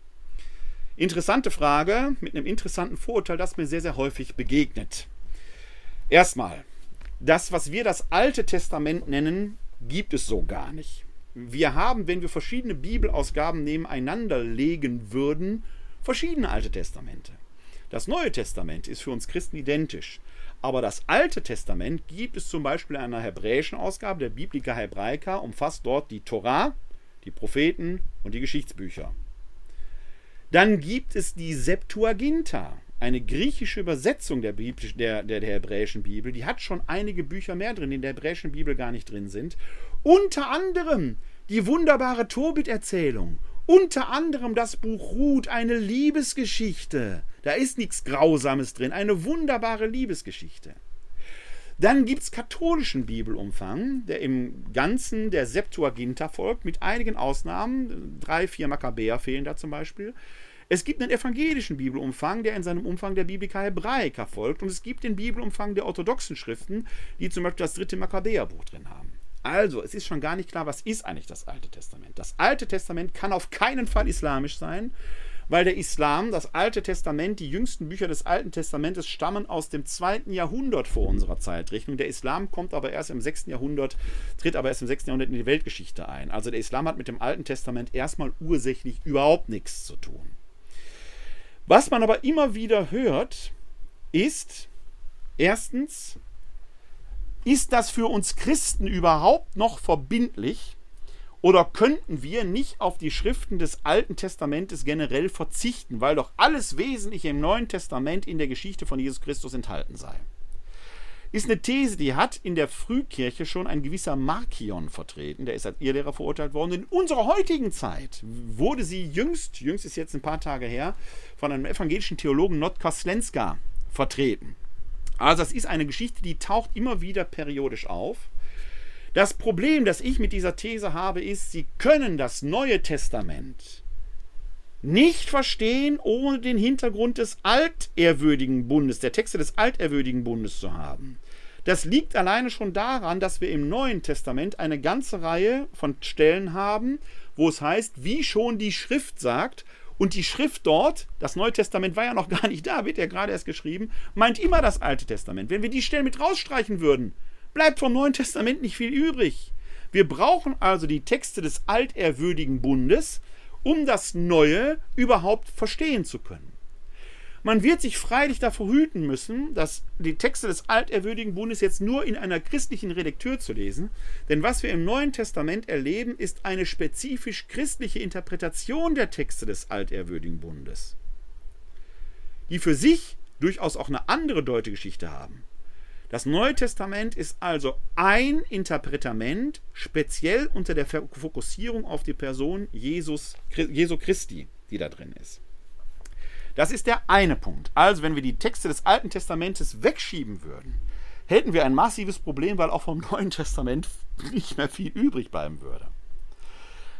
Interessante Frage mit einem interessanten Vorurteil, das mir sehr, sehr häufig begegnet. Erstmal, das, was wir das Alte Testament nennen, gibt es so gar nicht wir haben, wenn wir verschiedene Bibelausgaben nebeneinander legen würden, verschiedene Alte Testamente. Das Neue Testament ist für uns Christen identisch. Aber das Alte Testament gibt es zum Beispiel in einer hebräischen Ausgabe, der Biblica Hebraica, umfasst dort die Torah, die Propheten und die Geschichtsbücher. Dann gibt es die Septuaginta, eine griechische Übersetzung der, Bibel, der, der, der, hebräischen Bibel. Die hat schon einige Bücher mehr drin, die in der hebräischen Bibel gar nicht drin sind. Unter anderem die wunderbare Tobit-Erzählung. Unter anderem das Buch Ruth, eine Liebesgeschichte. Da ist nichts Grausames drin, eine wunderbare Liebesgeschichte. Dann gibt es katholischen Bibelumfang, der im Ganzen der Septuaginta folgt, mit einigen Ausnahmen. Drei, vier Makkabäer fehlen da zum Beispiel. Es gibt einen evangelischen Bibelumfang, der in seinem Umfang der Biblica Hebraica folgt. Und es gibt den Bibelumfang der orthodoxen Schriften, die zum Beispiel das dritte Makkabäerbuch drin haben. Also, es ist schon gar nicht klar, was ist eigentlich das Alte Testament. Das Alte Testament kann auf keinen Fall islamisch sein, weil der Islam, das Alte Testament, die jüngsten Bücher des Alten Testamentes stammen aus dem zweiten Jahrhundert vor unserer Zeitrechnung. Der Islam kommt aber erst im sechsten Jahrhundert, tritt aber erst im sechsten Jahrhundert in die Weltgeschichte ein. Also der Islam hat mit dem Alten Testament erstmal ursächlich überhaupt nichts zu tun. Was man aber immer wieder hört, ist erstens, ist das für uns Christen überhaupt noch verbindlich, Oder könnten wir nicht auf die Schriften des Alten Testamentes generell verzichten, weil doch alles Wesentliche im Neuen Testament in der Geschichte von Jesus Christus enthalten sei? Ist eine These, die hat in der Frühkirche schon ein gewisser Markion vertreten, der ist als Irrlehrer verurteilt worden. In unserer heutigen Zeit wurde sie jüngst, jüngst ist jetzt ein paar Tage her, von einem evangelischen Theologen Notka Slenska vertreten. Also das ist eine Geschichte, die taucht immer wieder periodisch auf. Das Problem, das ich mit dieser These habe, ist, Sie können das Neue Testament nicht verstehen, ohne den Hintergrund des altehrwürdigen Bundes, der Texte des altehrwürdigen Bundes zu haben. Das liegt alleine schon daran, dass wir im Neuen Testament eine ganze Reihe von Stellen haben, wo es heißt, wie schon die Schrift sagt, und die Schrift dort, das Neue Testament war ja noch gar nicht da, wird ja gerade erst geschrieben, meint immer das Alte Testament. Wenn wir die Stellen mit rausstreichen würden, bleibt vom Neuen Testament nicht viel übrig. Wir brauchen also die Texte des altehrwürdigen Bundes, um das Neue überhaupt verstehen zu können. Man wird sich freilich davor hüten müssen, dass die Texte des altehrwürdigen Bundes jetzt nur in einer christlichen Redaktür zu lesen, denn was wir im Neuen Testament erleben, ist eine spezifisch christliche Interpretation der Texte des altehrwürdigen Bundes, die für sich durchaus auch eine andere Deutegeschichte haben. Das Neue Testament ist also ein Interpretament, speziell unter der Fokussierung auf die Person Jesus, Jesu Christi, die da drin ist. Das ist der eine Punkt. Also, wenn wir die Texte des Alten Testamentes wegschieben würden, hätten wir ein massives Problem, weil auch vom Neuen Testament nicht mehr viel übrig bleiben würde.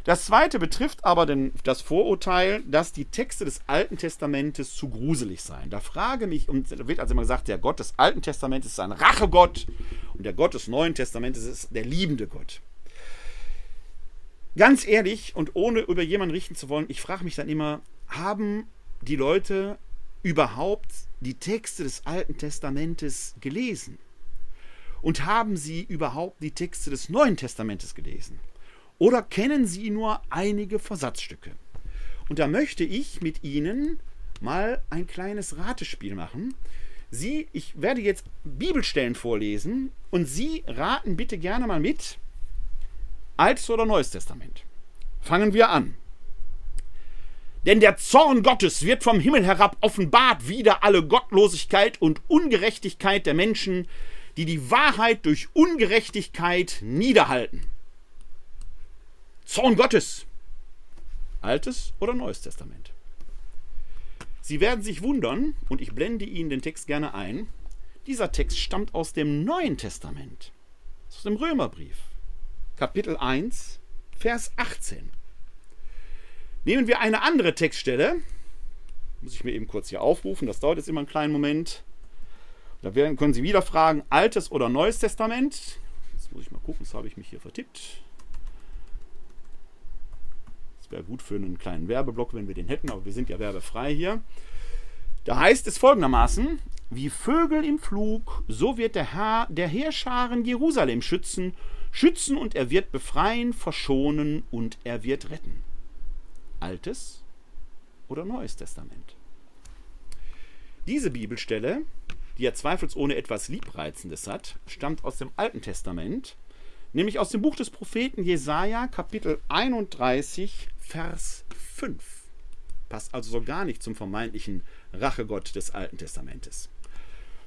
Das zweite betrifft aber den, das Vorurteil, dass die Texte des Alten Testamentes zu gruselig seien. Da frage mich, und da wird also immer gesagt, der Gott des Alten Testamentes ist ein Rachegott und der Gott des Neuen Testamentes ist der liebende Gott. Ganz ehrlich und ohne über jemanden richten zu wollen, ich frage mich dann immer, haben die Leute überhaupt die Texte des Alten Testamentes gelesen? Und haben sie überhaupt die Texte des Neuen Testamentes gelesen? Oder kennen Sie nur einige Versatzstücke? Und da möchte ich mit Ihnen mal ein kleines Ratespiel machen. Sie, ich werde jetzt Bibelstellen vorlesen und Sie raten bitte gerne mal mit. Altes oder Neues Testament? Fangen wir an. Denn der Zorn Gottes wird vom Himmel herab offenbart wider alle Gottlosigkeit und Ungerechtigkeit der Menschen, die die Wahrheit durch Ungerechtigkeit niederhalten. Zorn Gottes. Altes oder Neues Testament? Sie werden sich wundern, und ich blende Ihnen den Text gerne ein, dieser Text stammt aus dem Neuen Testament, aus dem Römerbrief, Kapitel 1, Vers 18. Nehmen wir eine andere Textstelle, muss ich mir eben kurz hier aufrufen, das dauert jetzt immer einen kleinen Moment. Da werden, können Sie wieder fragen, Altes oder Neues Testament. Jetzt muss ich mal gucken, das habe ich mich hier vertippt wäre gut für einen kleinen Werbeblock, wenn wir den hätten, aber wir sind ja werbefrei hier. Da heißt es folgendermaßen: Wie Vögel im Flug, so wird der Herr der Heerscharen Jerusalem schützen, schützen und er wird befreien, verschonen und er wird retten. Altes oder Neues Testament? Diese Bibelstelle, die ja zweifelsohne etwas Liebreizendes hat, stammt aus dem Alten Testament, nämlich aus dem Buch des Propheten Jesaja, Kapitel 31, Vers 5. Passt also so gar nicht zum vermeintlichen Rachegott des Alten Testamentes.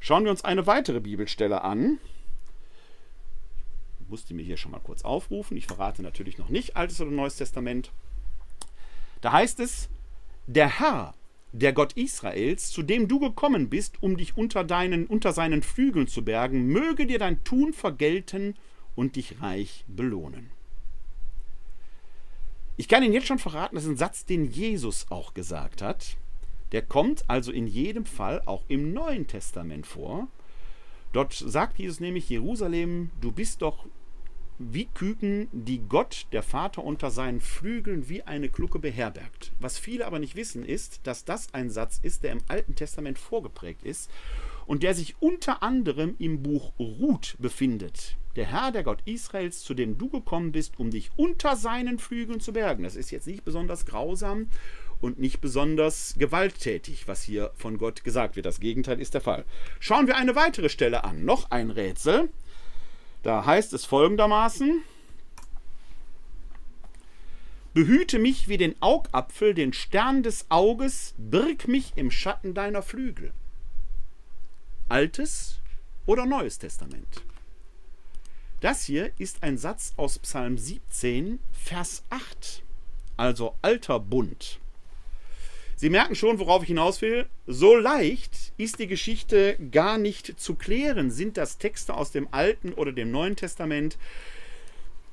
Schauen wir uns eine weitere Bibelstelle an. Ich musste mir hier schon mal kurz aufrufen. Ich verrate natürlich noch nicht Altes oder Neues Testament. Da heißt es, der Herr, der Gott Israels, zu dem du gekommen bist, um dich unter, deinen, unter seinen Flügeln zu bergen, möge dir dein Tun vergelten und dich reich belohnen. Ich kann Ihnen jetzt schon verraten, das ist ein Satz, den Jesus auch gesagt hat. Der kommt also in jedem Fall auch im Neuen Testament vor. Dort sagt Jesus nämlich, Jerusalem, du bist doch wie Küken, die Gott, der Vater, unter seinen Flügeln wie eine Glucke beherbergt. Was viele aber nicht wissen, ist, dass das ein Satz ist, der im Alten Testament vorgeprägt ist und der sich unter anderem im Buch Ruth befindet der Herr, der Gott Israels, zu dem du gekommen bist, um dich unter seinen Flügeln zu bergen. Das ist jetzt nicht besonders grausam und nicht besonders gewalttätig, was hier von Gott gesagt wird. Das Gegenteil ist der Fall. Schauen wir eine weitere Stelle an. Noch ein Rätsel. Da heißt es folgendermaßen. Behüte mich wie den Augapfel, den Stern des Auges, birg mich im Schatten deiner Flügel. Altes oder Neues Testament? Das hier ist ein Satz aus Psalm 17, Vers 8, also alter Bund. Sie merken schon, worauf ich hinaus will. So leicht ist die Geschichte gar nicht zu klären. Sind das Texte aus dem Alten oder dem Neuen Testament?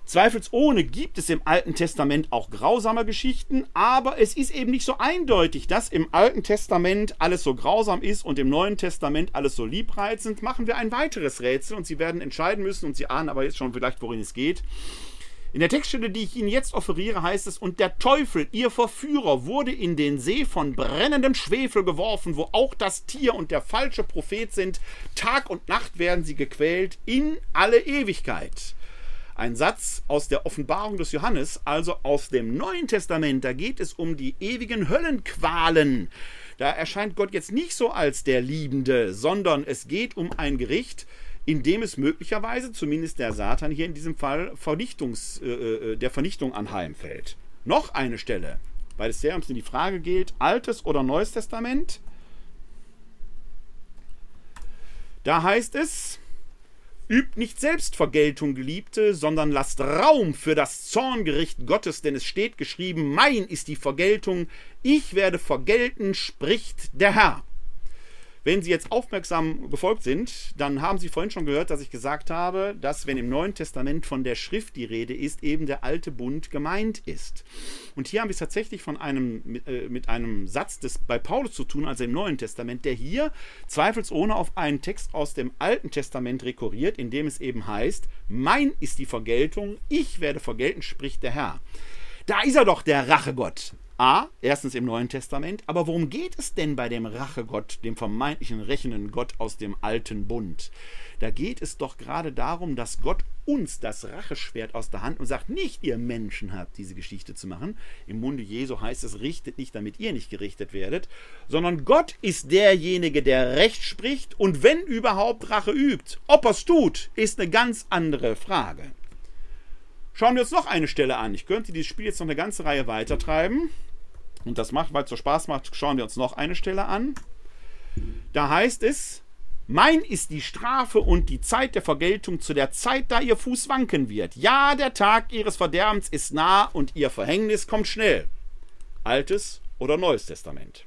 Zweifelsohne gibt es im Alten Testament auch grausame Geschichten, aber es ist eben nicht so eindeutig, dass im Alten Testament alles so grausam ist und im Neuen Testament alles so liebreizend. Machen wir ein weiteres Rätsel und Sie werden entscheiden müssen und Sie ahnen aber jetzt schon vielleicht, worin es geht. In der Textstelle, die ich Ihnen jetzt offeriere, heißt es, und der Teufel, ihr Verführer, wurde in den See von brennendem Schwefel geworfen, wo auch das Tier und der falsche Prophet sind. Tag und Nacht werden sie gequält in alle Ewigkeit. Ein Satz aus der Offenbarung des Johannes, also aus dem Neuen Testament, da geht es um die ewigen Höllenqualen. Da erscheint Gott jetzt nicht so als der Liebende, sondern es geht um ein Gericht, in dem es möglicherweise, zumindest der Satan hier in diesem Fall, Vernichtungs, äh, äh, der Vernichtung anheimfällt. Noch eine Stelle, weil es sehr um die Frage geht, Altes oder Neues Testament. Da heißt es, übt nicht Selbstvergeltung, Geliebte, sondern lasst Raum für das Zorngericht Gottes, denn es steht geschrieben, mein ist die Vergeltung, ich werde vergelten, spricht der Herr. Wenn Sie jetzt aufmerksam gefolgt sind, dann haben Sie vorhin schon gehört, dass ich gesagt habe, dass wenn im Neuen Testament von der Schrift die Rede ist, eben der alte Bund gemeint ist. Und hier haben wir es tatsächlich von einem, mit, äh, mit einem Satz des, bei Paulus zu tun, also im Neuen Testament, der hier zweifelsohne auf einen Text aus dem Alten Testament rekurriert, in dem es eben heißt, mein ist die Vergeltung, ich werde vergelten, spricht der Herr. Da ist er doch, der Rachegott. A, erstens im Neuen Testament, aber worum geht es denn bei dem Rachegott, dem vermeintlichen rächenden Gott aus dem alten Bund? Da geht es doch gerade darum, dass Gott uns das Racheschwert aus der Hand und sagt, nicht ihr Menschen habt diese Geschichte zu machen. Im Munde Jesu heißt es, richtet nicht, damit ihr nicht gerichtet werdet, sondern Gott ist derjenige, der Recht spricht und wenn überhaupt Rache übt. Ob er es tut, ist eine ganz andere Frage. Schauen wir uns noch eine Stelle an. Ich könnte dieses Spiel jetzt noch eine ganze Reihe weitertreiben. Und das macht, weil es so Spaß macht, schauen wir uns noch eine Stelle an. Da heißt es, mein ist die Strafe und die Zeit der Vergeltung zu der Zeit, da ihr Fuß wanken wird. Ja, der Tag ihres Verderbens ist nah und ihr Verhängnis kommt schnell. Altes oder Neues Testament.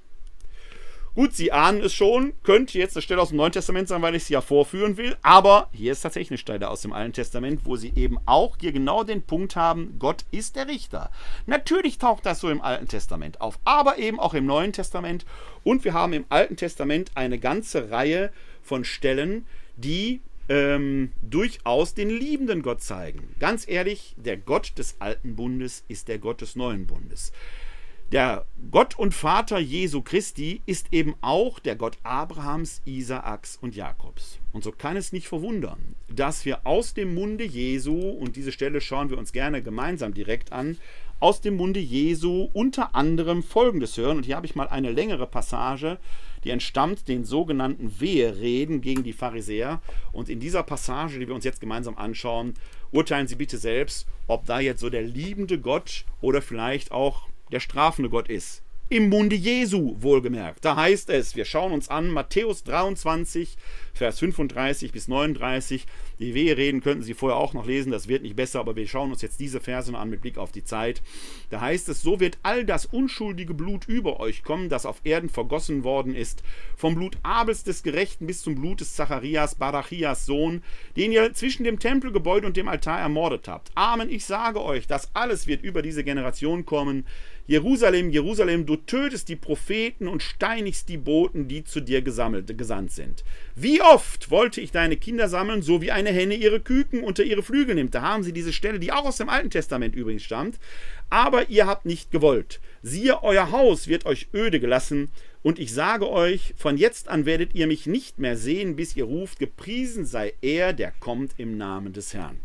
Gut, Sie ahnen es schon, könnte jetzt eine Stelle aus dem Neuen Testament sein, weil ich sie ja vorführen will, aber hier ist tatsächlich eine Stelle aus dem Alten Testament, wo Sie eben auch hier genau den Punkt haben, Gott ist der Richter. Natürlich taucht das so im Alten Testament auf, aber eben auch im Neuen Testament und wir haben im Alten Testament eine ganze Reihe von Stellen, die ähm, durchaus den liebenden Gott zeigen. Ganz ehrlich, der Gott des alten Bundes ist der Gott des neuen Bundes. Der Gott und Vater Jesu Christi ist eben auch der Gott Abrahams, Isaaks und Jakobs. Und so kann es nicht verwundern, dass wir aus dem Munde Jesu, und diese Stelle schauen wir uns gerne gemeinsam direkt an, aus dem Munde Jesu unter anderem Folgendes hören. Und hier habe ich mal eine längere Passage, die entstammt den sogenannten Wehereden gegen die Pharisäer. Und in dieser Passage, die wir uns jetzt gemeinsam anschauen, urteilen Sie bitte selbst, ob da jetzt so der liebende Gott oder vielleicht auch der strafende Gott ist. Im Munde Jesu, wohlgemerkt. Da heißt es, wir schauen uns an, Matthäus 23, Vers 35 bis 39. Die Wehereden könnten Sie vorher auch noch lesen, das wird nicht besser, aber wir schauen uns jetzt diese Verse noch an mit Blick auf die Zeit. Da heißt es, so wird all das unschuldige Blut über euch kommen, das auf Erden vergossen worden ist, vom Blut Abels des Gerechten bis zum Blut des Zacharias, Barachias Sohn, den ihr zwischen dem Tempelgebäude und dem Altar ermordet habt. Amen, ich sage euch, das alles wird über diese Generation kommen. Jerusalem, Jerusalem, du tötest die Propheten und steinigst die Boten, die zu dir gesammelt, gesandt sind. Wie oft wollte ich deine Kinder sammeln, so wie eine Henne ihre Küken unter ihre Flügel nimmt. Da haben sie diese Stelle, die auch aus dem Alten Testament übrigens stammt. Aber ihr habt nicht gewollt. Siehe, euer Haus wird euch öde gelassen. Und ich sage euch, von jetzt an werdet ihr mich nicht mehr sehen, bis ihr ruft, gepriesen sei er, der kommt im Namen des Herrn.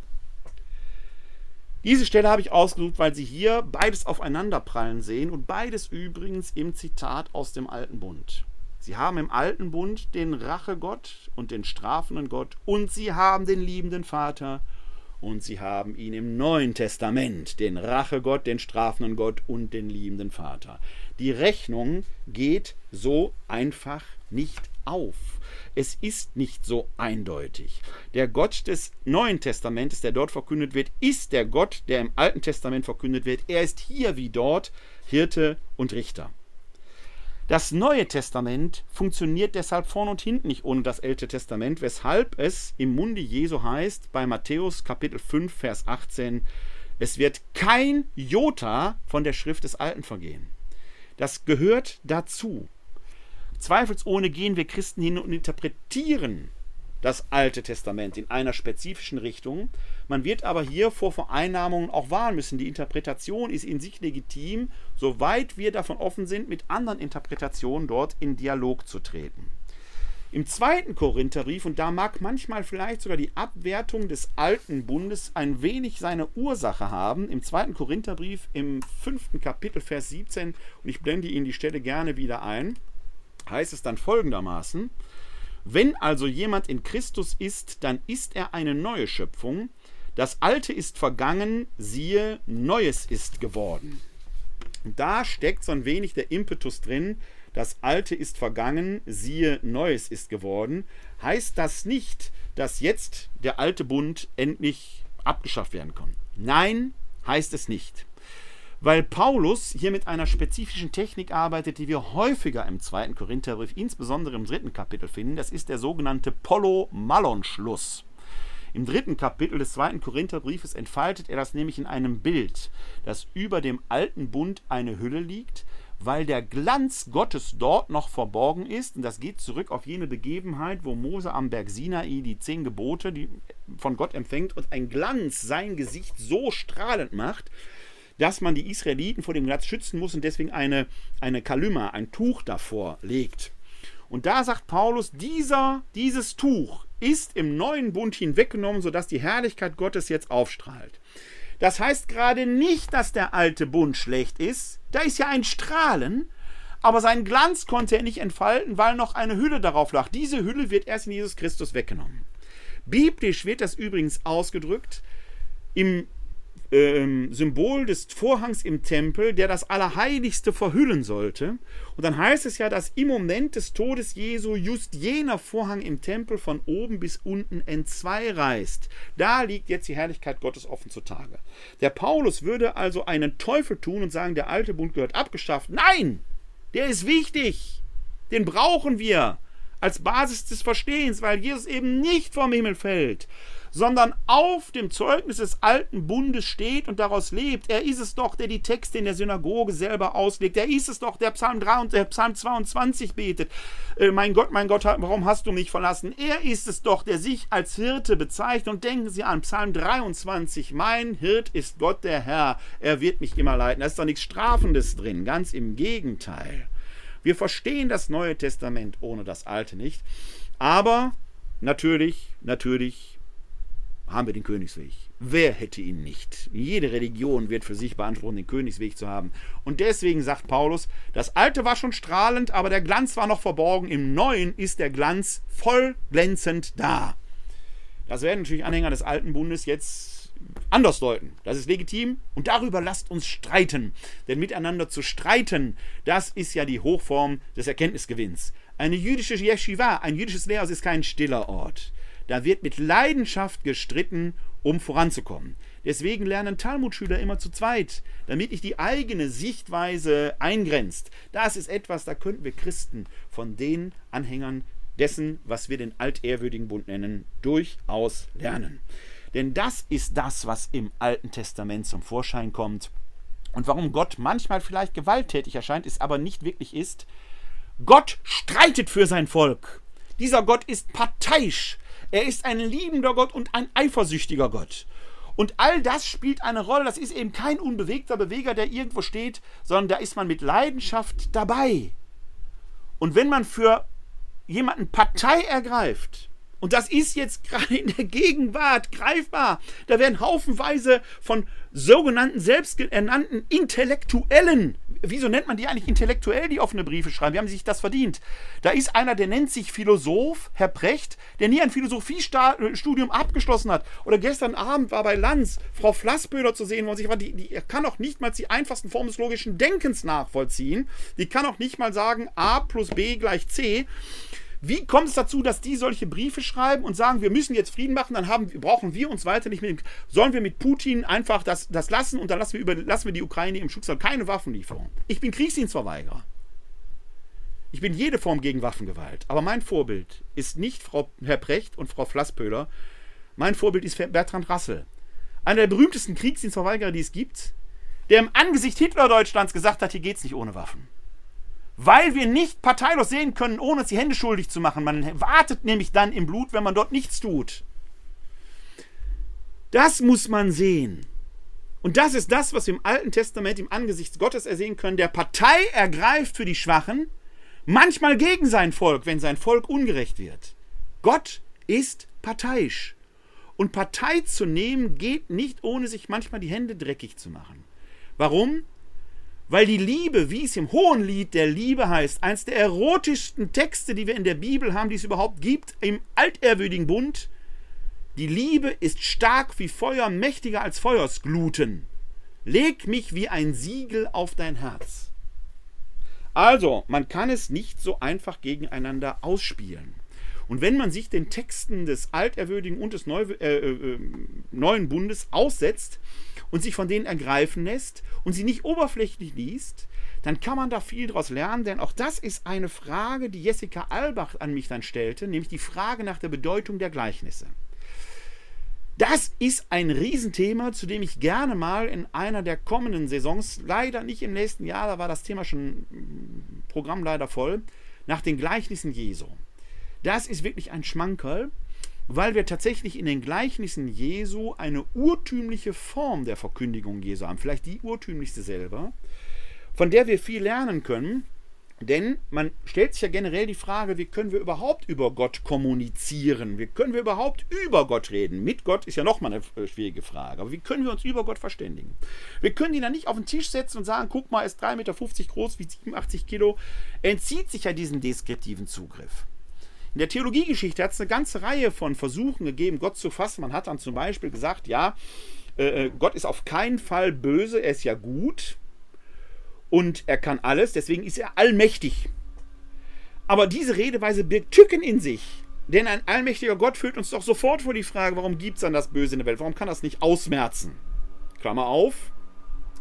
Diese Stelle habe ich ausgesucht, weil Sie hier beides aufeinanderprallen sehen und beides übrigens im Zitat aus dem Alten Bund. Sie haben im Alten Bund den Rachegott und den strafenden Gott und Sie haben den liebenden Vater und sie haben ihn im Neuen Testament, den Rachegott, den strafenden Gott und den liebenden Vater. Die Rechnung geht so einfach nicht auf. Es ist nicht so eindeutig. Der Gott des Neuen Testamentes, der dort verkündet wird, ist der Gott, der im Alten Testament verkündet wird. Er ist hier wie dort Hirte und Richter. Das Neue Testament funktioniert deshalb vorn und hinten nicht ohne das Alte Testament, weshalb es im Munde Jesu heißt, bei Matthäus Kapitel 5, Vers 18, es wird kein Jota von der Schrift des Alten vergehen. Das gehört dazu. Zweifelsohne gehen wir Christen hin und interpretieren das Alte Testament in einer spezifischen Richtung. Man wird aber hier vor Vereinnahmungen auch wahren müssen. Die Interpretation ist in sich legitim, soweit wir davon offen sind, mit anderen Interpretationen dort in Dialog zu treten. Im zweiten Korintherbrief, und da mag manchmal vielleicht sogar die Abwertung des alten Bundes ein wenig seine Ursache haben, im zweiten Korintherbrief im fünften Kapitel, Vers 17, und ich blende Ihnen die Stelle gerne wieder ein, heißt es dann folgendermaßen, wenn also jemand in Christus ist, dann ist er eine neue Schöpfung. Das Alte ist vergangen, siehe, Neues ist geworden. Da steckt so ein wenig der Impetus drin, das Alte ist vergangen, siehe, Neues ist geworden. Heißt das nicht, dass jetzt der alte Bund endlich abgeschafft werden kann? Nein, heißt es nicht weil Paulus hier mit einer spezifischen Technik arbeitet, die wir häufiger im zweiten Korintherbrief, insbesondere im dritten Kapitel finden. Das ist der sogenannte Polo-Mallon-Schluss. Im dritten Kapitel des zweiten Korintherbriefes entfaltet er das nämlich in einem Bild, dass über dem alten Bund eine Hülle liegt, weil der Glanz Gottes dort noch verborgen ist. Und das geht zurück auf jene Begebenheit, wo Mose am Berg Sinai die zehn Gebote die von Gott empfängt und ein Glanz sein Gesicht so strahlend macht, dass man die Israeliten vor dem Glanz schützen muss und deswegen eine, eine Kalyma, ein Tuch davor legt. Und da sagt Paulus, dieser, dieses Tuch ist im neuen Bund hinweggenommen, sodass die Herrlichkeit Gottes jetzt aufstrahlt. Das heißt gerade nicht, dass der alte Bund schlecht ist. Da ist ja ein Strahlen, aber seinen Glanz konnte er nicht entfalten, weil noch eine Hülle darauf lag. Diese Hülle wird erst in Jesus Christus weggenommen. Biblisch wird das übrigens ausgedrückt im ähm, Symbol des Vorhangs im Tempel, der das Allerheiligste verhüllen sollte. Und dann heißt es ja, dass im Moment des Todes Jesu just jener Vorhang im Tempel von oben bis unten entzwei reißt. Da liegt jetzt die Herrlichkeit Gottes offen zutage. Der Paulus würde also einen Teufel tun und sagen, der alte Bund gehört abgeschafft. Nein, der ist wichtig. Den brauchen wir als Basis des Verstehens, weil Jesus eben nicht vom Himmel fällt, sondern auf dem Zeugnis des alten Bundes steht und daraus lebt. Er ist es doch, der die Texte in der Synagoge selber auslegt. Er ist es doch, der Psalm 3 und der Psalm 22 betet. Äh, mein Gott, mein Gott, warum hast du mich verlassen? Er ist es doch, der sich als Hirte bezeichnet. Und denken Sie an Psalm 23. Mein Hirt ist Gott der Herr. Er wird mich immer leiten. Da ist doch nichts Strafendes drin. Ganz im Gegenteil. Wir verstehen das Neue Testament ohne das Alte nicht. Aber natürlich, natürlich haben wir den Königsweg. Wer hätte ihn nicht? Jede Religion wird für sich beanspruchen, den Königsweg zu haben. Und deswegen sagt Paulus, das Alte war schon strahlend, aber der Glanz war noch verborgen. Im Neuen ist der Glanz voll glänzend da. Das werden natürlich Anhänger des Alten Bundes jetzt anders deuten. Das ist legitim und darüber lasst uns streiten. Denn miteinander zu streiten, das ist ja die Hochform des Erkenntnisgewinns. Eine jüdische Yeshiva, ein jüdisches Lehrhaus ist kein stiller Ort. Da wird mit Leidenschaft gestritten, um voranzukommen. Deswegen lernen Talmudschüler immer zu zweit, damit ich die eigene Sichtweise eingrenzt. Das ist etwas, da könnten wir Christen von den Anhängern dessen, was wir den altehrwürdigen Bund nennen, durchaus lernen. Denn das ist das, was im Alten Testament zum Vorschein kommt. Und warum Gott manchmal vielleicht gewalttätig erscheint, ist aber nicht wirklich ist. Gott streitet für sein Volk. Dieser Gott ist parteiisch. Er ist ein liebender Gott und ein eifersüchtiger Gott. Und all das spielt eine Rolle. Das ist eben kein unbewegter Beweger, der irgendwo steht, sondern da ist man mit Leidenschaft dabei. Und wenn man für jemanden Partei ergreift, und das ist jetzt gerade in der Gegenwart greifbar. Da werden haufenweise von sogenannten selbsternannten Intellektuellen wieso nennt man die eigentlich intellektuell, die offene Briefe schreiben? Wie haben sie sich das verdient? Da ist einer, der nennt sich Philosoph, Herr Precht, der nie ein Philosophiestudium abgeschlossen hat. Oder gestern Abend war bei Lanz Frau Flassböder zu sehen, wo sich die, die kann auch nicht mal die einfachsten Formen des logischen Denkens nachvollziehen. Die kann auch nicht mal sagen, a plus b gleich c. Wie kommt es dazu, dass die solche Briefe schreiben und sagen, wir müssen jetzt Frieden machen, dann haben, brauchen wir uns weiter nicht mit Sollen wir mit Putin einfach das, das lassen und dann lassen wir, über, lassen wir die Ukraine im Schutzwall keine Waffenlieferung? Ich bin Kriegsdienstverweigerer. Ich bin jede Form gegen Waffengewalt. Aber mein Vorbild ist nicht Frau Herr Precht und Frau Flasspöhler. Mein Vorbild ist Bertrand Rassel. Einer der berühmtesten Kriegsdienstverweigerer, die es gibt, der im Angesicht Hitler-Deutschlands gesagt hat, hier geht es nicht ohne Waffen weil wir nicht parteilos sehen können, ohne uns die Hände schuldig zu machen. Man wartet nämlich dann im Blut, wenn man dort nichts tut. Das muss man sehen. Und das ist das, was wir im Alten Testament im Angesicht Gottes ersehen können. Der Partei ergreift für die Schwachen, manchmal gegen sein Volk, wenn sein Volk ungerecht wird. Gott ist parteiisch. Und Partei zu nehmen geht nicht, ohne sich manchmal die Hände dreckig zu machen. Warum? Weil die Liebe, wie es im Hohen Lied der Liebe heißt, eines der erotischsten Texte, die wir in der Bibel haben, die es überhaupt gibt, im altehrwürdigen Bund, die Liebe ist stark wie Feuer, mächtiger als Feuersgluten. Leg mich wie ein Siegel auf dein Herz. Also, man kann es nicht so einfach gegeneinander ausspielen. Und wenn man sich den Texten des Alterwürdigen und des Neu äh, äh, Neuen Bundes aussetzt, und sich von denen ergreifen lässt und sie nicht oberflächlich liest, dann kann man da viel daraus lernen, denn auch das ist eine Frage, die Jessica Albach an mich dann stellte, nämlich die Frage nach der Bedeutung der Gleichnisse. Das ist ein Riesenthema, zu dem ich gerne mal in einer der kommenden Saisons, leider nicht im nächsten Jahr, da war das Thema schon mm, Programm leider voll, nach den Gleichnissen Jesu. Das ist wirklich ein Schmankerl weil wir tatsächlich in den Gleichnissen Jesu eine urtümliche Form der Verkündigung Jesu haben, vielleicht die urtümlichste selber, von der wir viel lernen können, denn man stellt sich ja generell die Frage, wie können wir überhaupt über Gott kommunizieren? Wie können wir überhaupt über Gott reden? Mit Gott ist ja nochmal eine äh, schwierige Frage. Aber wie können wir uns über Gott verständigen? Wir können ihn dann nicht auf den Tisch setzen und sagen, guck mal, er ist 3,50 Meter groß, wie 87 Kilo. Er entzieht sich ja diesen deskriptiven Zugriff. In der Theologiegeschichte hat es eine ganze Reihe von Versuchen gegeben, Gott zu fassen. Man hat dann zum Beispiel gesagt, ja, äh, äh, Gott ist auf keinen Fall böse, er ist ja gut und er kann alles, deswegen ist er allmächtig. Aber diese Redeweise birgt Tücken in sich. Denn ein allmächtiger Gott führt uns doch sofort vor die Frage, warum gibt es dann das Böse in der Welt? Warum kann das nicht ausmerzen? Klammer auf,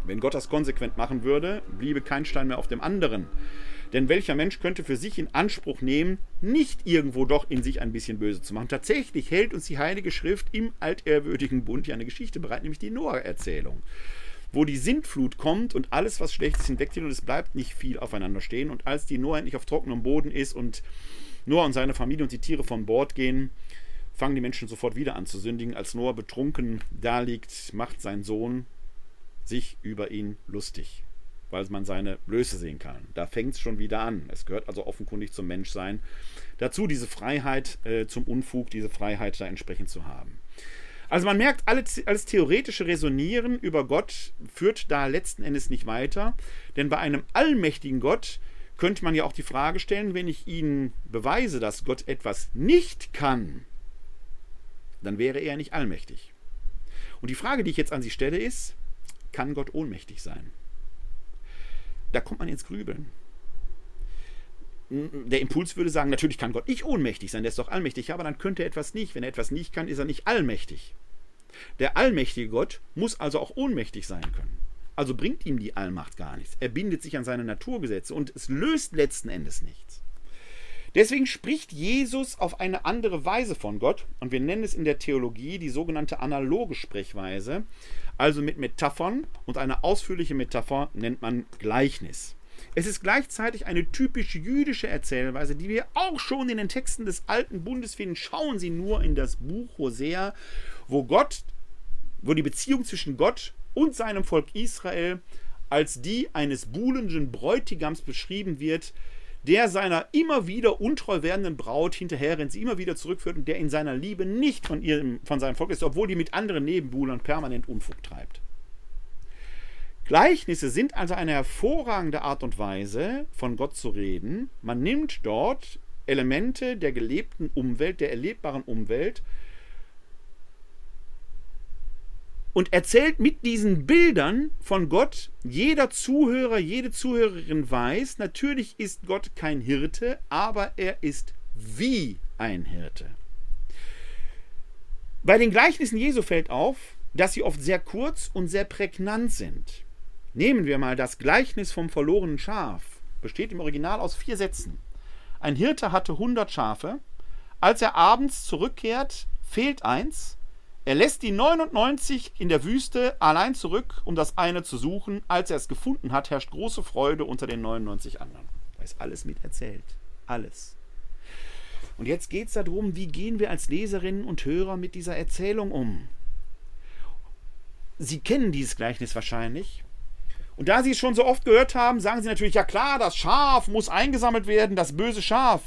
wenn Gott das konsequent machen würde, bliebe kein Stein mehr auf dem anderen. Denn welcher Mensch könnte für sich in Anspruch nehmen, nicht irgendwo doch in sich ein bisschen böse zu machen? Tatsächlich hält uns die Heilige Schrift im altehrwürdigen Bund ja eine Geschichte bereit, nämlich die Noah-Erzählung wo die Sintflut kommt und alles, was schlecht ist, hinwegzieht und es bleibt nicht viel aufeinander stehen. Und als die Noah endlich auf trockenem Boden ist und Noah und seine Familie und die Tiere von Bord gehen, fangen die Menschen sofort wieder an zu sündigen. Als Noah betrunken da liegt, macht sein Sohn sich über ihn lustig weil man seine Blöße sehen kann. Da fängt es schon wieder an. Es gehört also offenkundig zum Menschsein dazu, diese Freiheit äh, zum Unfug, diese Freiheit da entsprechend zu haben. Also man merkt, alles, alles theoretische Resonieren über Gott führt da letzten Endes nicht weiter, denn bei einem allmächtigen Gott könnte man ja auch die Frage stellen, wenn ich Ihnen beweise, dass Gott etwas nicht kann, dann wäre er nicht allmächtig. Und die Frage, die ich jetzt an Sie stelle, ist, kann Gott ohnmächtig sein? Da kommt man ins Grübeln. Der Impuls würde sagen, natürlich kann Gott nicht ohnmächtig sein, der ist doch allmächtig, aber dann könnte er etwas nicht. Wenn er etwas nicht kann, ist er nicht allmächtig. Der allmächtige Gott muss also auch ohnmächtig sein können. Also bringt ihm die Allmacht gar nichts. Er bindet sich an seine Naturgesetze und es löst letzten Endes nichts. Deswegen spricht Jesus auf eine andere Weise von Gott und wir nennen es in der Theologie die sogenannte analoge Sprechweise, also mit Metaphern und eine ausführliche Metapher nennt man Gleichnis. Es ist gleichzeitig eine typisch jüdische Erzählweise, die wir auch schon in den Texten des Alten Bundes finden. Schauen Sie nur in das Buch Hosea, wo Gott, wo die Beziehung zwischen Gott und seinem Volk Israel als die eines buhlenden Bräutigams beschrieben wird, der seiner immer wieder untreu werdenden Braut hinterherrennt, sie immer wieder zurückführt und der in seiner Liebe nicht von, ihrem, von seinem Volk ist, obwohl die mit anderen Nebenbuhlern permanent Unfug treibt. Gleichnisse sind also eine hervorragende Art und Weise, von Gott zu reden. Man nimmt dort Elemente der gelebten Umwelt, der erlebbaren Umwelt und erzählt mit diesen Bildern von Gott. Jeder Zuhörer, jede Zuhörerin weiß, natürlich ist Gott kein Hirte, aber er ist wie ein Hirte. Bei den Gleichnissen Jesu fällt auf, dass sie oft sehr kurz und sehr prägnant sind. Nehmen wir mal das Gleichnis vom verlorenen Schaf. Besteht im Original aus vier Sätzen. Ein Hirte hatte 100 Schafe. Als er abends zurückkehrt, fehlt eins. Er lässt die 99 in der Wüste allein zurück, um das eine zu suchen. Als er es gefunden hat, herrscht große Freude unter den 99 anderen. Da ist alles mit erzählt. Alles. Und jetzt geht es darum, wie gehen wir als Leserinnen und Hörer mit dieser Erzählung um? Sie kennen dieses Gleichnis wahrscheinlich. Und da Sie es schon so oft gehört haben, sagen Sie natürlich, ja klar, das Schaf muss eingesammelt werden, das böse Schaf.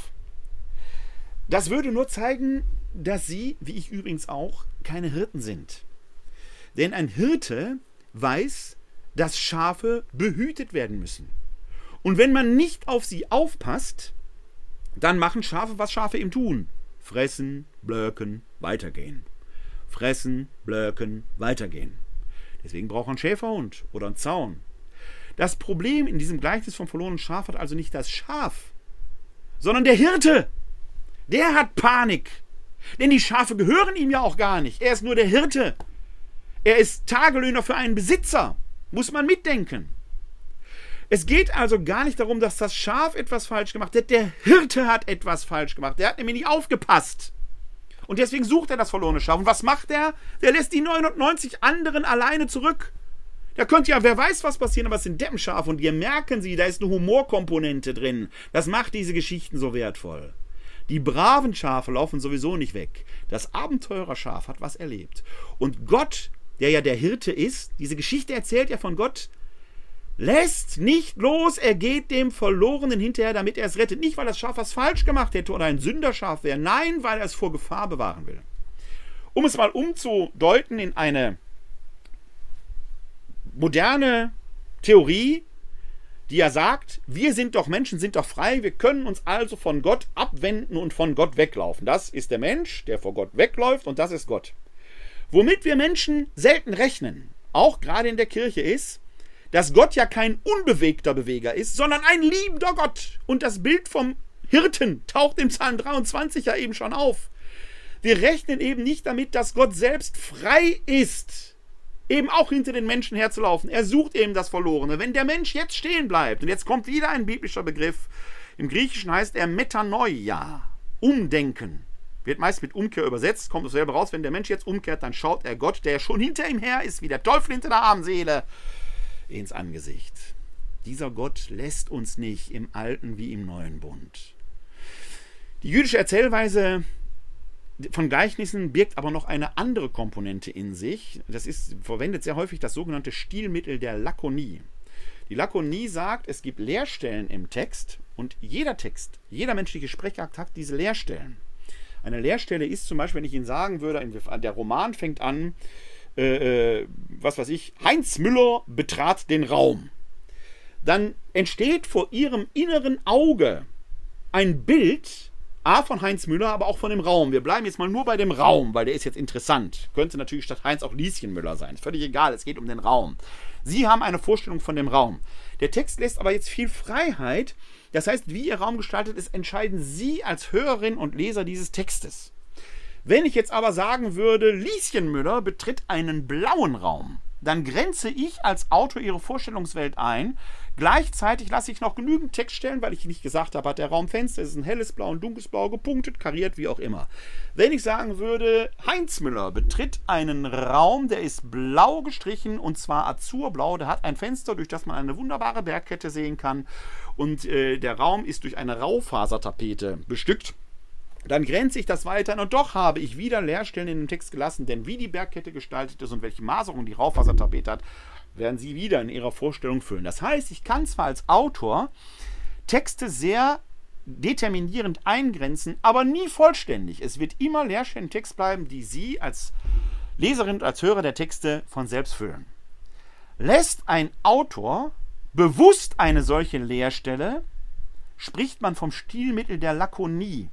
Das würde nur zeigen, dass Sie, wie ich übrigens auch, keine Hirten sind. Denn ein Hirte weiß, dass Schafe behütet werden müssen. Und wenn man nicht auf sie aufpasst, dann machen Schafe, was Schafe ihm tun. Fressen, blöken, weitergehen. Fressen, blöken, weitergehen. Deswegen braucht man einen Schäferhund oder einen Zaun. Das Problem in diesem Gleichnis vom verlorenen Schaf hat also nicht das Schaf, sondern der Hirte. Der hat Panik. Denn die Schafe gehören ihm ja auch gar nicht. Er ist nur der Hirte. Er ist Tagelöhner für einen Besitzer. Muss man mitdenken. Es geht also gar nicht darum, dass das Schaf etwas falsch gemacht hat. Der Hirte hat etwas falsch gemacht. Der hat nämlich nicht aufgepasst. Und deswegen sucht er das verlorene Schaf. Und was macht er? Der lässt die 99 anderen alleine zurück. Da könnte ja, wer weiß, was passieren, aber es sind Deppenschafe. Und hier merken Sie, da ist eine Humorkomponente drin. Das macht diese Geschichten so wertvoll. Die braven Schafe laufen sowieso nicht weg. Das Abenteurerschaf hat was erlebt. Und Gott, der ja der Hirte ist, diese Geschichte erzählt ja von Gott, lässt nicht los, er geht dem Verlorenen hinterher, damit er es rettet. Nicht, weil das Schaf was falsch gemacht hätte oder ein Sünderschaf wäre, nein, weil er es vor Gefahr bewahren will. Um es mal umzudeuten in eine moderne Theorie, die ja sagt, wir sind doch Menschen, sind doch frei, wir können uns also von Gott abwenden und von Gott weglaufen. Das ist der Mensch, der vor Gott wegläuft und das ist Gott. Womit wir Menschen selten rechnen, auch gerade in der Kirche, ist, dass Gott ja kein unbewegter Beweger ist, sondern ein liebender Gott. Und das Bild vom Hirten taucht im Psalm 23 ja eben schon auf. Wir rechnen eben nicht damit, dass Gott selbst frei ist, eben auch hinter den Menschen herzulaufen. Er sucht eben das Verlorene. Wenn der Mensch jetzt stehen bleibt, und jetzt kommt wieder ein biblischer Begriff, im Griechischen heißt er Metanoia, Umdenken. Wird meist mit Umkehr übersetzt, kommt dasselbe raus. Wenn der Mensch jetzt umkehrt, dann schaut er Gott, der schon hinter ihm her ist, wie der Teufel hinter der armen Seele, ins Angesicht. Dieser Gott lässt uns nicht im alten wie im neuen Bund. Die jüdische Erzählweise von Gleichnissen birgt aber noch eine andere Komponente in sich. Das ist, verwendet sehr häufig das sogenannte Stilmittel der Lakonie. Die Lakonie sagt, es gibt Leerstellen im Text und jeder Text, jeder menschliche Sprechakt hat diese Leerstellen. Eine Leerstelle ist zum Beispiel, wenn ich Ihnen sagen würde, der Roman fängt an, äh, äh, was weiß ich, Heinz Müller betrat den Raum. Dann entsteht vor ihrem inneren Auge ein Bild, A von Heinz Müller, aber auch von dem Raum. Wir bleiben jetzt mal nur bei dem Raum, weil der ist jetzt interessant. Könnte natürlich statt Heinz auch Lieschen Müller sein. völlig egal, es geht um den Raum. Sie haben eine Vorstellung von dem Raum. Der Text lässt aber jetzt viel Freiheit. Das heißt, wie Ihr Raum gestaltet ist, entscheiden Sie als Hörerin und Leser dieses Textes. Wenn ich jetzt aber sagen würde, Lieschen Müller betritt einen blauen Raum, dann grenze ich als Autor ihre Vorstellungswelt ein. Gleichzeitig lasse ich noch genügend Text stellen, weil ich nicht gesagt habe, hat der Raum Fenster, ist ein helles Blau, ein dunkles Blau, gepunktet, kariert, wie auch immer. Wenn ich sagen würde, Heinz Müller betritt einen Raum, der ist blau gestrichen und zwar azurblau, der hat ein Fenster, durch das man eine wunderbare Bergkette sehen kann. Und äh, der Raum ist durch eine Raufasertapete bestückt. Dann grenze ich das weiter und doch habe ich wieder Leerstellen in dem Text gelassen, denn wie die Bergkette gestaltet ist und welche Maserung die Raufasertapete hat, werden Sie wieder in Ihrer Vorstellung füllen. Das heißt, ich kann zwar als Autor Texte sehr determinierend eingrenzen, aber nie vollständig. Es wird immer Leerstellen im Text bleiben, die Sie als Leserin und als Hörer der Texte von selbst füllen. Lässt ein Autor bewusst eine solche Leerstelle, spricht man vom Stilmittel der Lakonie.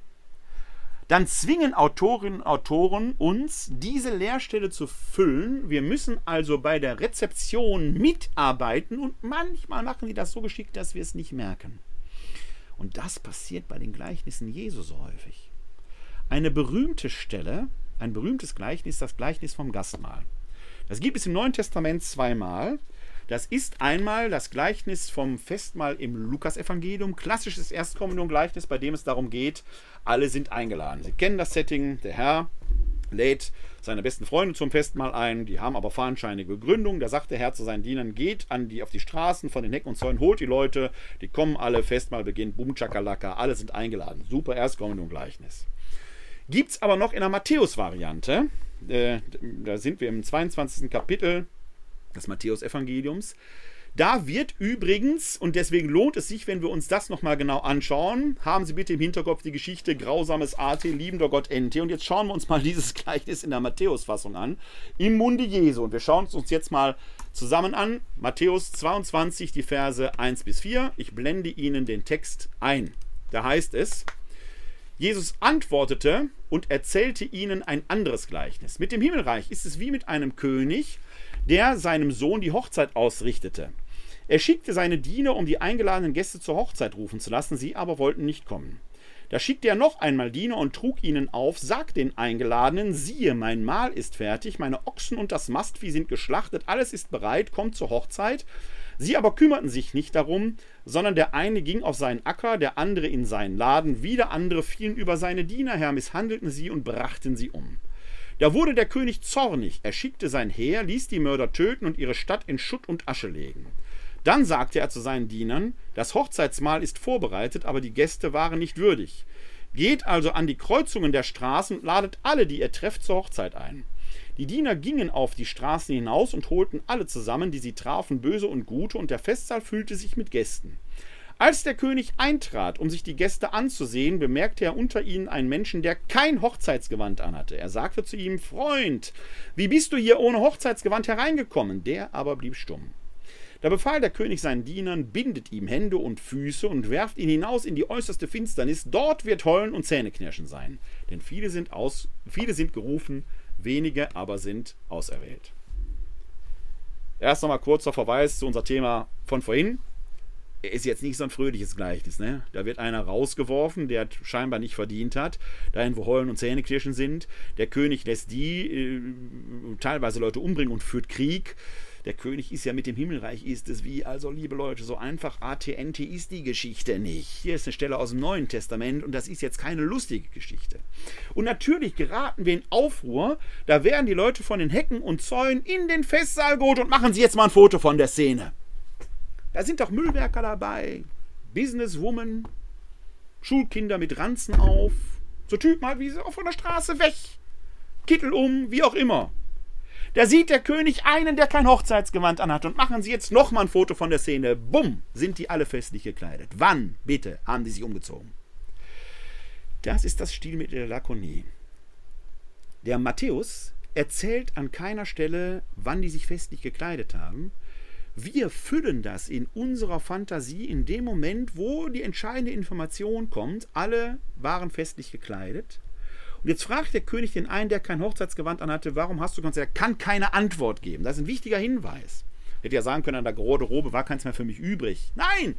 Dann zwingen Autorinnen und Autoren uns, diese Leerstelle zu füllen. Wir müssen also bei der Rezeption mitarbeiten und manchmal machen sie das so geschickt, dass wir es nicht merken. Und das passiert bei den Gleichnissen Jesu so häufig. Eine berühmte Stelle, ein berühmtes Gleichnis, das Gleichnis vom Gastmahl. Das gibt es im Neuen Testament zweimal. Das ist einmal das Gleichnis vom Festmahl im Lukasevangelium, klassisches Erstkommunion-Gleichnis, bei dem es darum geht, alle sind eingeladen. Sie kennen das Setting, der Herr lädt seine besten Freunde zum Festmahl ein, die haben aber fahnenscheinige Gründung. Da sagt der Herr zu seinen Dienern, geht an die, auf die Straßen von den Hecken und Zäunen, holt die Leute, die kommen alle, Festmahl beginnt, Bum Chakalaka, alle sind eingeladen. Super Erstkommunion-Gleichnis. Gibt es aber noch in der Matthäus-Variante, äh, da sind wir im 22. Kapitel des Matthäus-Evangeliums. Da wird übrigens, und deswegen lohnt es sich, wenn wir uns das nochmal genau anschauen, haben Sie bitte im Hinterkopf die Geschichte grausames AT, liebender Gott NT. Und jetzt schauen wir uns mal dieses Gleichnis in der Matthäus-Fassung an, im Munde Jesu. Und wir schauen es uns jetzt mal zusammen an. Matthäus 22, die Verse 1 bis 4. Ich blende Ihnen den Text ein. Da heißt es, Jesus antwortete und erzählte ihnen ein anderes Gleichnis. Mit dem Himmelreich ist es wie mit einem König, der seinem Sohn die Hochzeit ausrichtete. Er schickte seine Diener, um die eingeladenen Gäste zur Hochzeit rufen zu lassen, sie aber wollten nicht kommen. Da schickte er noch einmal Diener und trug ihnen auf, sagt den Eingeladenen, siehe, mein Mahl ist fertig, meine Ochsen und das Mastvieh sind geschlachtet, alles ist bereit, kommt zur Hochzeit. Sie aber kümmerten sich nicht darum, sondern der eine ging auf seinen Acker, der andere in seinen Laden, wieder andere fielen über seine Diener her, misshandelten sie und brachten sie um. Da wurde der König zornig, er schickte sein Heer, ließ die Mörder töten und ihre Stadt in Schutt und Asche legen. Dann sagte er zu seinen Dienern, das Hochzeitsmahl ist vorbereitet, aber die Gäste waren nicht würdig. Geht also an die Kreuzungen der Straßen und ladet alle, die ihr trefft, zur Hochzeit ein. Die Diener gingen auf die Straßen hinaus und holten alle zusammen, die sie trafen, böse und gute, und der Festsaal füllte sich mit Gästen. Als der König eintrat, um sich die Gäste anzusehen, bemerkte er unter ihnen einen Menschen, der kein Hochzeitsgewand anhatte. Er sagte zu ihm, Freund, wie bist du hier ohne Hochzeitsgewand hereingekommen? Der aber blieb stumm. Da befahl der König seinen Dienern, bindet ihm Hände und Füße und werft ihn hinaus in die äußerste Finsternis. Dort wird Heulen und Zähneknirschen sein. Denn viele sind, aus, viele sind gerufen, wenige aber sind auserwählt. Erst nochmal kurzer Verweis zu unser Thema von vorhin. Ist jetzt nicht so ein fröhliches Gleichnis. Ne? Da wird einer rausgeworfen, der scheinbar nicht verdient hat, dahin, wo Heulen und Zähneknirschen sind. Der König lässt die äh, teilweise Leute umbringen und führt Krieg der König ist ja mit dem Himmelreich ist es wie, also liebe Leute, so einfach ATNT ist die Geschichte nicht. Hier ist eine Stelle aus dem Neuen Testament und das ist jetzt keine lustige Geschichte. Und natürlich geraten wir in Aufruhr, da werden die Leute von den Hecken und Zäunen in den Festsaal geholt und machen sie jetzt mal ein Foto von der Szene. Da sind doch Müllwerker dabei, Businesswoman, Schulkinder mit Ranzen auf, so Typen halt wie auch von der Straße weg, Kittel um, wie auch immer. Da sieht der König einen, der kein Hochzeitsgewand anhat. Und machen Sie jetzt nochmal ein Foto von der Szene. Bumm, sind die alle festlich gekleidet. Wann, bitte, haben die sich umgezogen? Das ist das Stilmittel der Lakonie. Der Matthäus erzählt an keiner Stelle, wann die sich festlich gekleidet haben. Wir füllen das in unserer Fantasie in dem Moment, wo die entscheidende Information kommt. Alle waren festlich gekleidet. Und jetzt fragt der König den einen, der kein Hochzeitsgewand anhatte, warum hast du ganz? Er kann keine Antwort geben. Das ist ein wichtiger Hinweis. Hätte ja sagen können, an der rote Robe war keins mehr für mich übrig. Nein!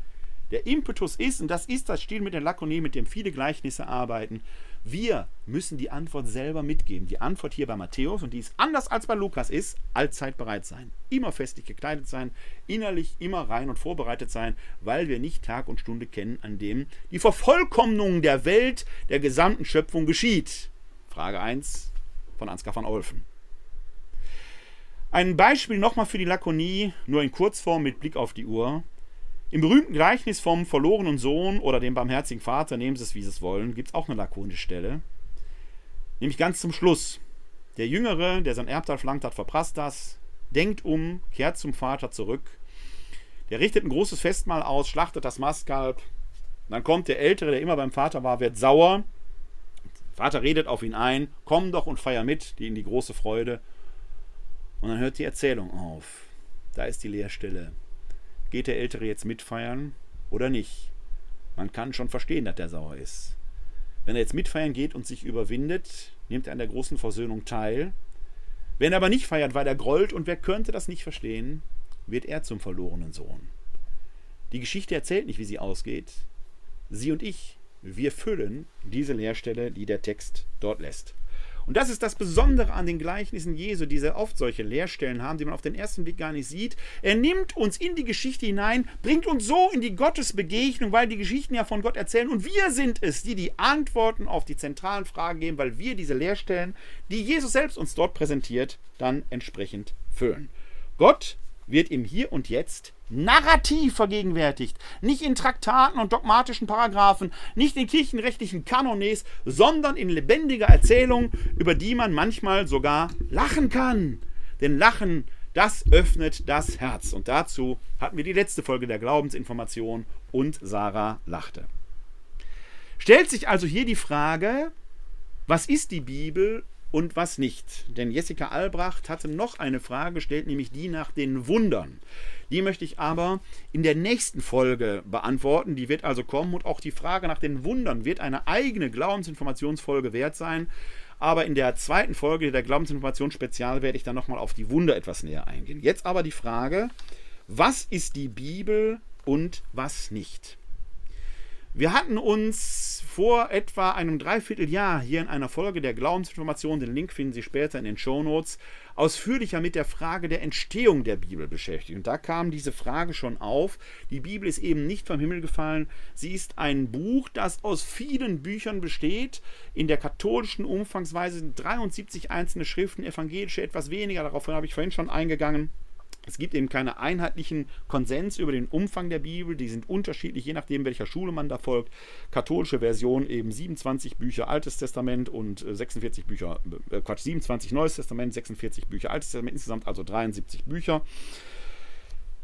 Der Impetus ist, und das ist das Stil mit der Lakonie, mit dem viele Gleichnisse arbeiten, wir müssen die Antwort selber mitgeben. Die Antwort hier bei Matthäus, und die ist anders als bei Lukas, ist allzeit bereit sein. Immer festlich gekleidet sein, innerlich immer rein und vorbereitet sein, weil wir nicht Tag und Stunde kennen, an dem die Vervollkommnung der Welt, der gesamten Schöpfung geschieht. Frage 1 von Ansgar van Olfen. Ein Beispiel nochmal für die Lakonie, nur in Kurzform mit Blick auf die Uhr. Im berühmten Gleichnis vom verlorenen Sohn oder dem barmherzigen Vater, nehmen Sie es wie Sie es wollen, gibt es auch eine lakonische Stelle. Nämlich ganz zum Schluss. Der Jüngere, der sein Erbteil flankt hat, verprasst das, denkt um, kehrt zum Vater zurück. Der richtet ein großes Festmahl aus, schlachtet das Mastkalb. Dann kommt der Ältere, der immer beim Vater war, wird sauer. Vater redet auf ihn ein, komm doch und feier mit, die in die große Freude. Und dann hört die Erzählung auf. da ist die Leerstelle. Geht der Ältere jetzt mitfeiern oder nicht? Man kann schon verstehen, dass der sauer ist. Wenn er jetzt mitfeiern geht und sich überwindet, nimmt er an der großen Versöhnung teil. Wenn er aber nicht feiert, weil er grollt und wer könnte das nicht verstehen, wird er zum verlorenen Sohn. Die Geschichte erzählt nicht, wie sie ausgeht. Sie und ich, wir füllen diese Leerstelle, die der Text dort lässt. Und das ist das Besondere an den Gleichnissen Jesu, die sehr oft solche Leerstellen haben, die man auf den ersten Blick gar nicht sieht. Er nimmt uns in die Geschichte hinein, bringt uns so in die Gottesbegegnung, weil die Geschichten ja von Gott erzählen. Und wir sind es, die die Antworten auf die zentralen Fragen geben, weil wir diese Leerstellen, die Jesus selbst uns dort präsentiert, dann entsprechend füllen. Gott wird im Hier und Jetzt narrativ vergegenwärtigt. Nicht in Traktaten und dogmatischen Paragraphen, nicht in kirchenrechtlichen Kanones, sondern in lebendiger Erzählung, über die man manchmal sogar lachen kann. Denn Lachen, das öffnet das Herz. Und dazu hatten wir die letzte Folge der Glaubensinformation und Sarah lachte. Stellt sich also hier die Frage, was ist die Bibel und was nicht. Denn Jessica Albrecht hatte noch eine Frage gestellt, nämlich die nach den Wundern. Die möchte ich aber in der nächsten Folge beantworten. Die wird also kommen und auch die Frage nach den Wundern wird eine eigene Glaubensinformationsfolge wert sein. Aber in der zweiten Folge der Glaubensinformation Spezial werde ich dann nochmal auf die Wunder etwas näher eingehen. Jetzt aber die Frage, was ist die Bibel und was nicht? Wir hatten uns vor etwa einem Dreivierteljahr hier in einer Folge der Glaubensinformation, den Link finden Sie später in den Shownotes, ausführlicher mit der Frage der Entstehung der Bibel beschäftigt. Und da kam diese Frage schon auf. Die Bibel ist eben nicht vom Himmel gefallen. Sie ist ein Buch, das aus vielen Büchern besteht. In der katholischen Umfangsweise sind 73 einzelne Schriften, evangelische etwas weniger. Darauf habe ich vorhin schon eingegangen. Es gibt eben keinen einheitlichen Konsens über den Umfang der Bibel. Die sind unterschiedlich, je nachdem, welcher Schule man da folgt. Katholische Version eben 27 Bücher Altes Testament und 46 äh, Bücher, äh, Quatsch, 27 Neues Testament, 46 Bücher Altes Testament, insgesamt also 73 Bücher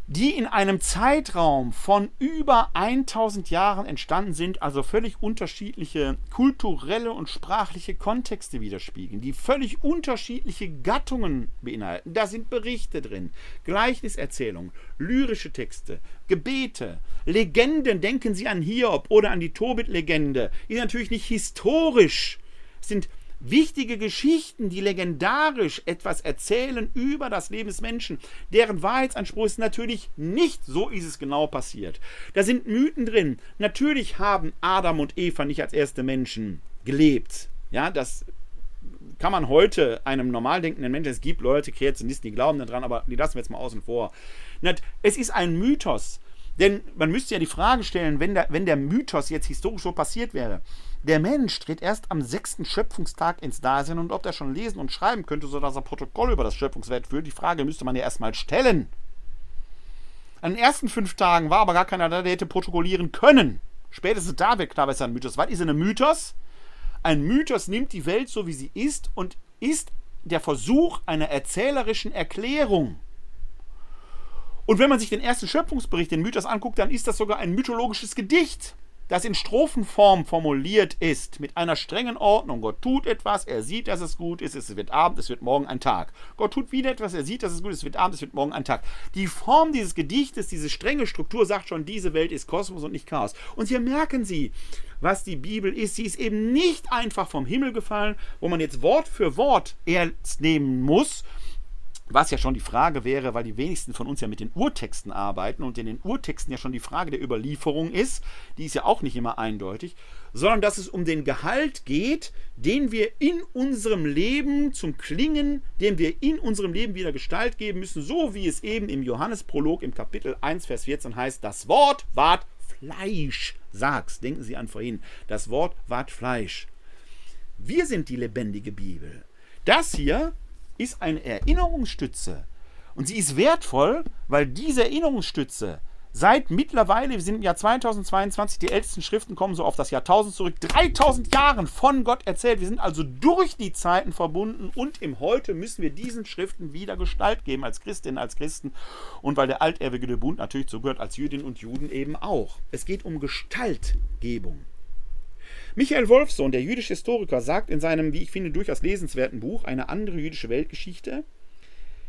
die in einem Zeitraum von über 1000 Jahren entstanden sind, also völlig unterschiedliche kulturelle und sprachliche Kontexte widerspiegeln, die völlig unterschiedliche Gattungen beinhalten. Da sind Berichte drin, Gleichniserzählungen, lyrische Texte, Gebete, Legenden, denken Sie an Hiob oder an die Tobit-Legende, ist natürlich nicht historisch, sind wichtige Geschichten, die legendarisch etwas erzählen über das Leben des Menschen, deren Wahrheitsanspruch ist natürlich nicht, so ist es genau passiert. Da sind Mythen drin. Natürlich haben Adam und Eva nicht als erste Menschen gelebt. Ja, das kann man heute einem normal denkenden Menschen, es gibt Leute, Kreationisten, die glauben daran, aber die lassen wir jetzt mal außen vor. Es ist ein Mythos. Denn man müsste ja die Frage stellen, wenn der, wenn der Mythos jetzt historisch so passiert wäre, der Mensch tritt erst am sechsten Schöpfungstag ins Dasein und ob er schon lesen und schreiben könnte, sodass er Protokoll über das Schöpfungswerk führt, die Frage müsste man ja erstmal stellen. An den ersten fünf Tagen war aber gar keiner da, der hätte protokollieren können. Spätestens da wird klar, was ein Mythos. Was ist ein Mythos? Ein Mythos nimmt die Welt so, wie sie ist und ist der Versuch einer erzählerischen Erklärung. Und wenn man sich den ersten Schöpfungsbericht, den Mythos anguckt, dann ist das sogar ein mythologisches Gedicht das in Strophenform formuliert ist, mit einer strengen Ordnung. Gott tut etwas, er sieht, dass es gut ist, es wird Abend, es wird morgen ein Tag. Gott tut wieder etwas, er sieht, dass es gut ist, es wird Abend, es wird morgen ein Tag. Die Form dieses Gedichtes, diese strenge Struktur sagt schon, diese Welt ist Kosmos und nicht Chaos. Und hier merken Sie, was die Bibel ist. Sie ist eben nicht einfach vom Himmel gefallen, wo man jetzt Wort für Wort ernst nehmen muss, was ja schon die Frage wäre, weil die wenigsten von uns ja mit den Urtexten arbeiten und in den Urtexten ja schon die Frage der Überlieferung ist, die ist ja auch nicht immer eindeutig, sondern dass es um den Gehalt geht, den wir in unserem Leben zum Klingen, dem wir in unserem Leben wieder Gestalt geben müssen, so wie es eben im Johannesprolog im Kapitel 1, Vers 14 heißt, das Wort ward Fleisch. Sag's, denken Sie an vorhin, das Wort ward Fleisch. Wir sind die lebendige Bibel. Das hier ist eine Erinnerungsstütze. Und sie ist wertvoll, weil diese Erinnerungsstütze seit mittlerweile, wir sind im Jahr 2022, die ältesten Schriften kommen so auf das Jahrtausend zurück, 3000 Jahren von Gott erzählt. Wir sind also durch die Zeiten verbunden und im Heute müssen wir diesen Schriften wieder Gestalt geben als Christinnen, als Christen und weil der altehrwürdige Bund natürlich so gehört, als Jüdinnen und Juden eben auch. Es geht um Gestaltgebung. Michael Wolfsohn, der jüdische Historiker, sagt in seinem, wie ich finde, durchaus lesenswerten Buch Eine andere jüdische Weltgeschichte,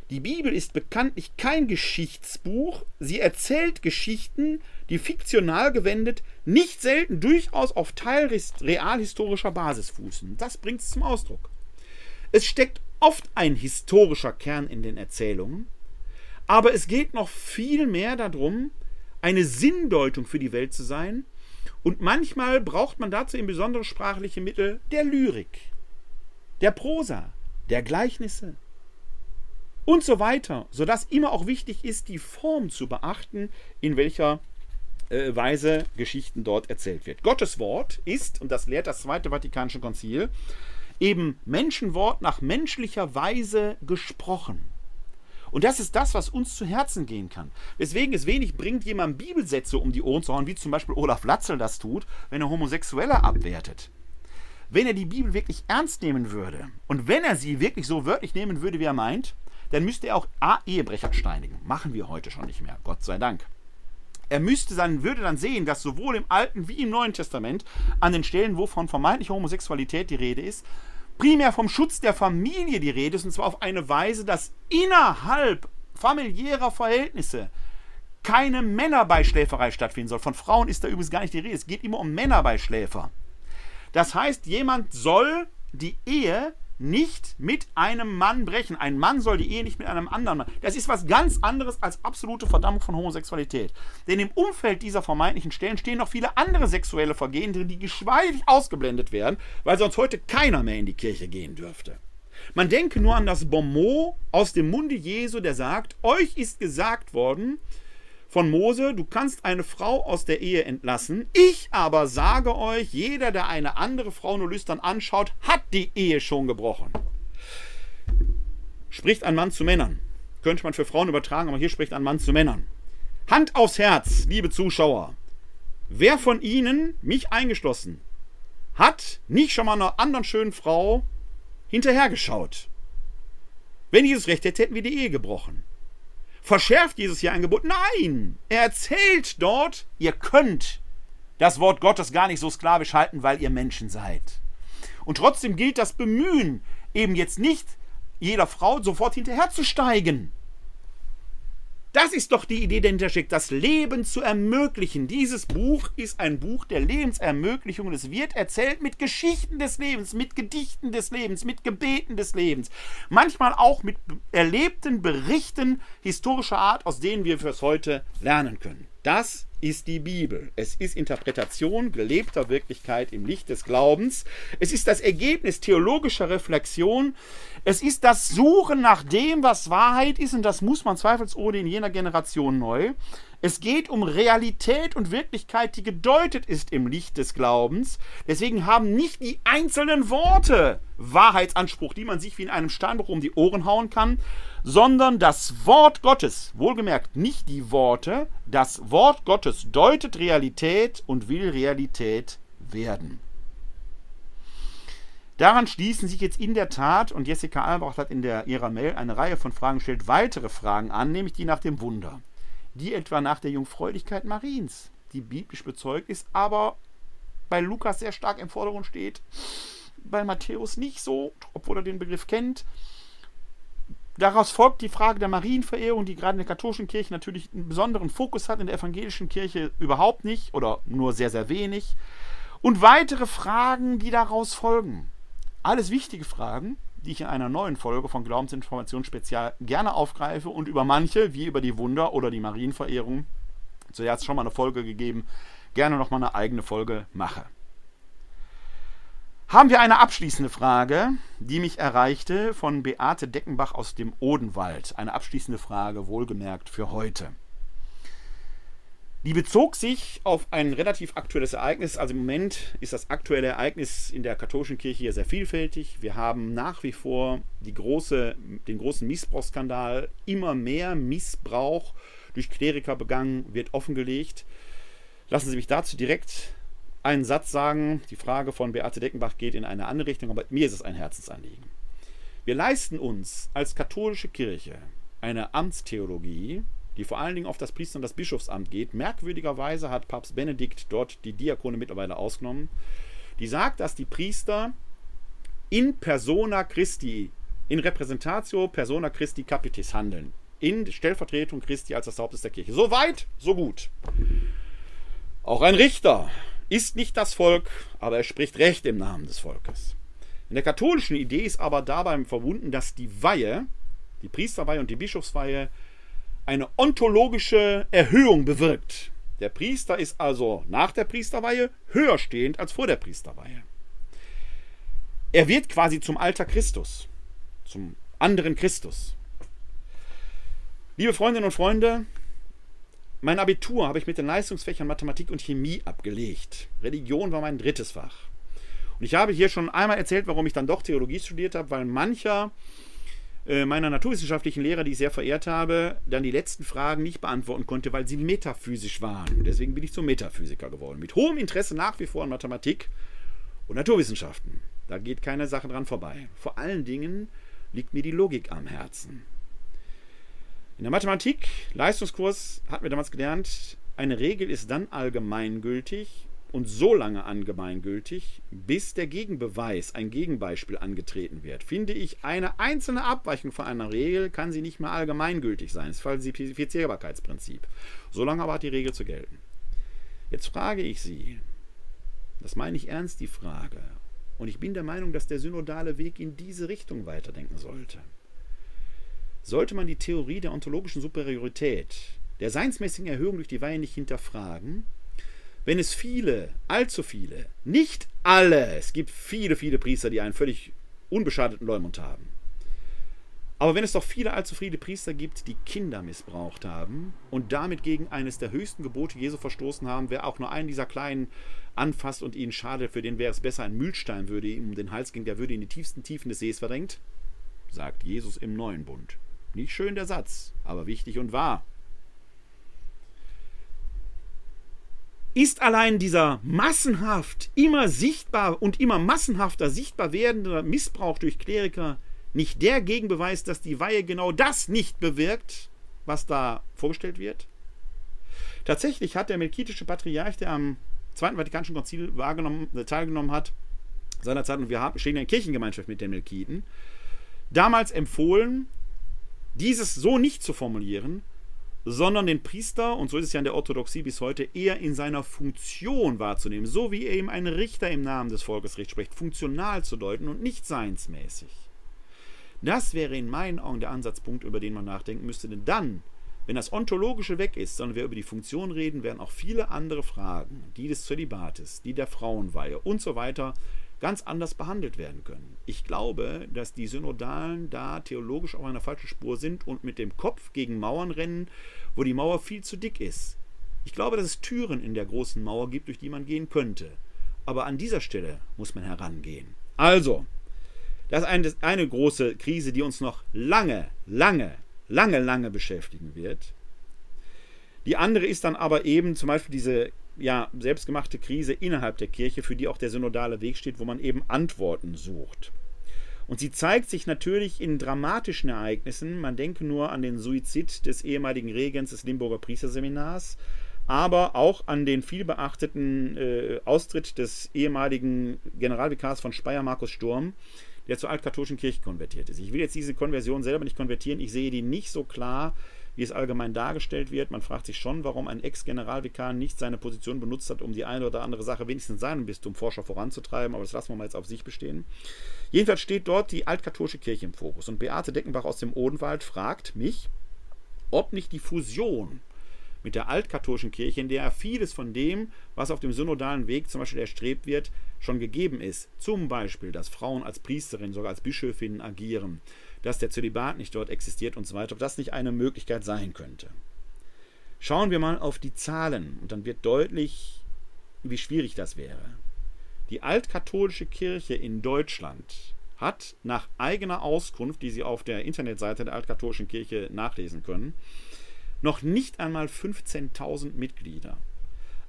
Die Bibel ist bekanntlich kein Geschichtsbuch, sie erzählt Geschichten, die fiktional gewendet, nicht selten durchaus auf teilrealhistorischer Basis fußen. Das bringt es zum Ausdruck. Es steckt oft ein historischer Kern in den Erzählungen, aber es geht noch viel mehr darum, eine Sinndeutung für die Welt zu sein, und manchmal braucht man dazu im besondere sprachliche Mittel der Lyrik, der Prosa, der Gleichnisse, und so weiter, sodass immer auch wichtig ist, die Form zu beachten, in welcher äh, Weise Geschichten dort erzählt wird. Gottes Wort ist, und das lehrt das Zweite Vatikanische Konzil, eben Menschenwort nach menschlicher Weise gesprochen. Und das ist das, was uns zu Herzen gehen kann. Weswegen es wenig bringt, jemandem Bibelsätze um die Ohren zu hauen, wie zum Beispiel Olaf Latzel das tut, wenn er Homosexuelle abwertet. Wenn er die Bibel wirklich ernst nehmen würde und wenn er sie wirklich so wörtlich nehmen würde, wie er meint, dann müsste er auch A. Ehebrecher steinigen. Machen wir heute schon nicht mehr, Gott sei Dank. Er müsste dann, würde dann sehen, dass sowohl im Alten wie im Neuen Testament an den Stellen, wo von vermeintlicher Homosexualität die Rede ist, primär vom Schutz der Familie die Rede ist, und zwar auf eine Weise, dass innerhalb familiärer Verhältnisse keine Männerbeischläferei stattfinden soll. Von Frauen ist da übrigens gar nicht die Rede. Es geht immer um Männerbeischläfer. Das heißt, jemand soll die Ehe nicht mit einem Mann brechen. Ein Mann soll die Ehe nicht mit einem anderen Mann. Das ist was ganz anderes als absolute Verdammung von Homosexualität. Denn im Umfeld dieser vermeintlichen Stellen stehen noch viele andere sexuelle Vergehen drin, die geschweifig ausgeblendet werden, weil sonst heute keiner mehr in die Kirche gehen dürfte. Man denke nur an das Bonmot aus dem Munde Jesu, der sagt: Euch ist gesagt worden, von Mose, du kannst eine Frau aus der Ehe entlassen. Ich aber sage euch, jeder, der eine andere Frau nur lüstern anschaut, hat die Ehe schon gebrochen. Spricht ein Mann zu Männern. Könnte man für Frauen übertragen, aber hier spricht ein Mann zu Männern. Hand aufs Herz, liebe Zuschauer. Wer von Ihnen, mich eingeschlossen, hat nicht schon mal einer anderen schönen Frau hinterhergeschaut? Wenn dieses Recht hätte, hätten wir die Ehe gebrochen. Verschärft Jesus hier Angebot? Nein! Er erzählt dort, ihr könnt das Wort Gottes gar nicht so sklavisch halten, weil ihr Menschen seid. Und trotzdem gilt das Bemühen, eben jetzt nicht jeder Frau sofort hinterherzusteigen, das ist doch die Idee, dahinter steckt, das Leben zu ermöglichen. Dieses Buch ist ein Buch der Lebensermöglichung es wird erzählt mit Geschichten des Lebens, mit Gedichten des Lebens, mit Gebeten des Lebens. Manchmal auch mit erlebten Berichten historischer Art, aus denen wir fürs heute lernen können. Das ist die Bibel. Es ist Interpretation gelebter Wirklichkeit im Licht des Glaubens. Es ist das Ergebnis theologischer Reflexion. Es ist das Suchen nach dem, was Wahrheit ist, und das muss man zweifelsohne in jener Generation neu. Es geht um Realität und Wirklichkeit, die gedeutet ist im Licht des Glaubens. Deswegen haben nicht die einzelnen Worte Wahrheitsanspruch, die man sich wie in einem Steinbruch um die Ohren hauen kann, sondern das Wort Gottes, wohlgemerkt nicht die Worte, das Wort Gottes deutet Realität und will Realität werden. Daran schließen sich jetzt in der Tat, und Jessica Albrecht hat in der, ihrer Mail eine Reihe von Fragen gestellt, weitere Fragen an, nämlich die nach dem Wunder. Die etwa nach der Jungfräulichkeit Mariens, die biblisch bezeugt ist, aber bei Lukas sehr stark im Vordergrund steht, bei Matthäus nicht so, obwohl er den Begriff kennt. Daraus folgt die Frage der Marienverehrung, die gerade in der katholischen Kirche natürlich einen besonderen Fokus hat, in der evangelischen Kirche überhaupt nicht oder nur sehr, sehr wenig. Und weitere Fragen, die daraus folgen. Alles wichtige Fragen, die ich in einer neuen Folge von Glaubensinformation Spezial gerne aufgreife und über manche, wie über die Wunder oder die Marienverehrung, zuerst schon mal eine Folge gegeben, gerne nochmal eine eigene Folge mache haben wir eine abschließende Frage, die mich erreichte von Beate Deckenbach aus dem Odenwald. Eine abschließende Frage, wohlgemerkt für heute. Die bezog sich auf ein relativ aktuelles Ereignis. Also im Moment ist das aktuelle Ereignis in der katholischen Kirche hier sehr vielfältig. Wir haben nach wie vor große, den großen Missbrauchsskandal. Immer mehr Missbrauch durch Kleriker begangen wird offengelegt. Lassen Sie mich dazu direkt einen Satz sagen. Die Frage von Beate Deckenbach geht in eine andere Richtung, aber mir ist es ein Herzensanliegen. Wir leisten uns als katholische Kirche eine Amtstheologie, die vor allen Dingen auf das Priester- und das Bischofsamt geht. Merkwürdigerweise hat Papst Benedikt dort die Diakone mittlerweile ausgenommen. Die sagt, dass die Priester in persona Christi in Repräsentatio persona Christi Capitis handeln. In Stellvertretung Christi als das Hauptes der Kirche. So weit, so gut. Auch ein Richter ist nicht das Volk, aber er spricht Recht im Namen des Volkes. In der katholischen Idee ist aber dabei verbunden, dass die Weihe, die Priesterweihe und die Bischofsweihe, eine ontologische Erhöhung bewirkt. Der Priester ist also nach der Priesterweihe höher stehend als vor der Priesterweihe. Er wird quasi zum Alter Christus, zum anderen Christus. Liebe Freundinnen und Freunde, mein Abitur habe ich mit den Leistungsfächern Mathematik und Chemie abgelegt. Religion war mein drittes Fach. Und ich habe hier schon einmal erzählt, warum ich dann doch Theologie studiert habe, weil mancher meiner naturwissenschaftlichen Lehrer, die ich sehr verehrt habe, dann die letzten Fragen nicht beantworten konnte, weil sie metaphysisch waren. Deswegen bin ich zum Metaphysiker geworden. Mit hohem Interesse nach wie vor an Mathematik und Naturwissenschaften. Da geht keine Sache dran vorbei. Vor allen Dingen liegt mir die Logik am Herzen. In der Mathematik, Leistungskurs, hatten wir damals gelernt, eine Regel ist dann allgemeingültig, und so lange allgemeingültig, bis der Gegenbeweis, ein Gegenbeispiel angetreten wird. Finde ich, eine einzelne Abweichung von einer Regel kann sie nicht mehr allgemeingültig sein. Das Falsifizierbarkeitsprinzip. Solange aber hat die Regel zu gelten. Jetzt frage ich Sie, das meine ich ernst, die Frage, und ich bin der Meinung, dass der synodale Weg in diese Richtung weiterdenken sollte. Sollte man die Theorie der ontologischen Superiorität, der seinsmäßigen Erhöhung durch die Weihe nicht hinterfragen, wenn es viele, allzu viele, nicht alle, es gibt viele, viele Priester, die einen völlig unbeschadeten Leumund haben. Aber wenn es doch viele allzu viele Priester gibt, die Kinder missbraucht haben und damit gegen eines der höchsten Gebote Jesu verstoßen haben, wer auch nur einen dieser Kleinen anfasst und ihnen schadet, für den wäre es besser, ein Mühlstein würde ihm um den Hals gehen, der würde in die tiefsten Tiefen des Sees verdrängt, sagt Jesus im neuen Bund. Nicht schön der Satz, aber wichtig und wahr. Ist allein dieser massenhaft, immer sichtbar und immer massenhafter sichtbar werdende Missbrauch durch Kleriker nicht der Gegenbeweis, dass die Weihe genau das nicht bewirkt, was da vorgestellt wird? Tatsächlich hat der melkitische Patriarch, der am Zweiten Vatikanischen Konzil äh, teilgenommen hat, seinerzeit, und wir stehen in Kirchengemeinschaft mit den Melkiten, damals empfohlen, dieses so nicht zu formulieren, sondern den Priester, und so ist es ja in der Orthodoxie bis heute, eher in seiner Funktion wahrzunehmen, so wie eben ein Richter im Namen des Volkes Recht spricht, funktional zu deuten und nicht seinsmäßig. Das wäre in meinen Augen der Ansatzpunkt, über den man nachdenken müsste, denn dann, wenn das Ontologische weg ist, sondern wir über die Funktion reden, werden auch viele andere Fragen, die des Zölibates, die der Frauenweihe und so weiter, ganz anders behandelt werden können. Ich glaube, dass die Synodalen da theologisch auf einer falschen Spur sind und mit dem Kopf gegen Mauern rennen, wo die Mauer viel zu dick ist. Ich glaube, dass es Türen in der großen Mauer gibt, durch die man gehen könnte. Aber an dieser Stelle muss man herangehen. Also, das ist eine, eine große Krise, die uns noch lange, lange, lange, lange beschäftigen wird. Die andere ist dann aber eben zum Beispiel diese ja, selbstgemachte Krise innerhalb der Kirche, für die auch der synodale Weg steht, wo man eben Antworten sucht. Und sie zeigt sich natürlich in dramatischen Ereignissen. Man denke nur an den Suizid des ehemaligen Regens des Limburger Priesterseminars, aber auch an den vielbeachteten äh, Austritt des ehemaligen Generalvikars von Speyer, Markus Sturm, der zur altkatholischen Kirche konvertiert ist. Ich will jetzt diese Konversion selber nicht konvertieren. Ich sehe die nicht so klar, wie es allgemein dargestellt wird. Man fragt sich schon, warum ein Ex-Generalvikar nicht seine Position benutzt hat, um die eine oder andere Sache wenigstens in seinem Bistum Forscher voranzutreiben, aber das lassen wir mal jetzt auf sich bestehen. Jedenfalls steht dort die altkatholische Kirche im Fokus und Beate Deckenbach aus dem Odenwald fragt mich, ob nicht die Fusion mit der altkatholischen Kirche, in der vieles von dem, was auf dem synodalen Weg zum Beispiel erstrebt wird, schon gegeben ist. Zum Beispiel, dass Frauen als Priesterin, sogar als Bischöfinnen agieren, dass der Zölibat nicht dort existiert und so weiter, ob das nicht eine Möglichkeit sein könnte. Schauen wir mal auf die Zahlen und dann wird deutlich, wie schwierig das wäre. Die altkatholische Kirche in Deutschland hat nach eigener Auskunft, die Sie auf der Internetseite der altkatholischen Kirche nachlesen können, noch nicht einmal 15.000 Mitglieder.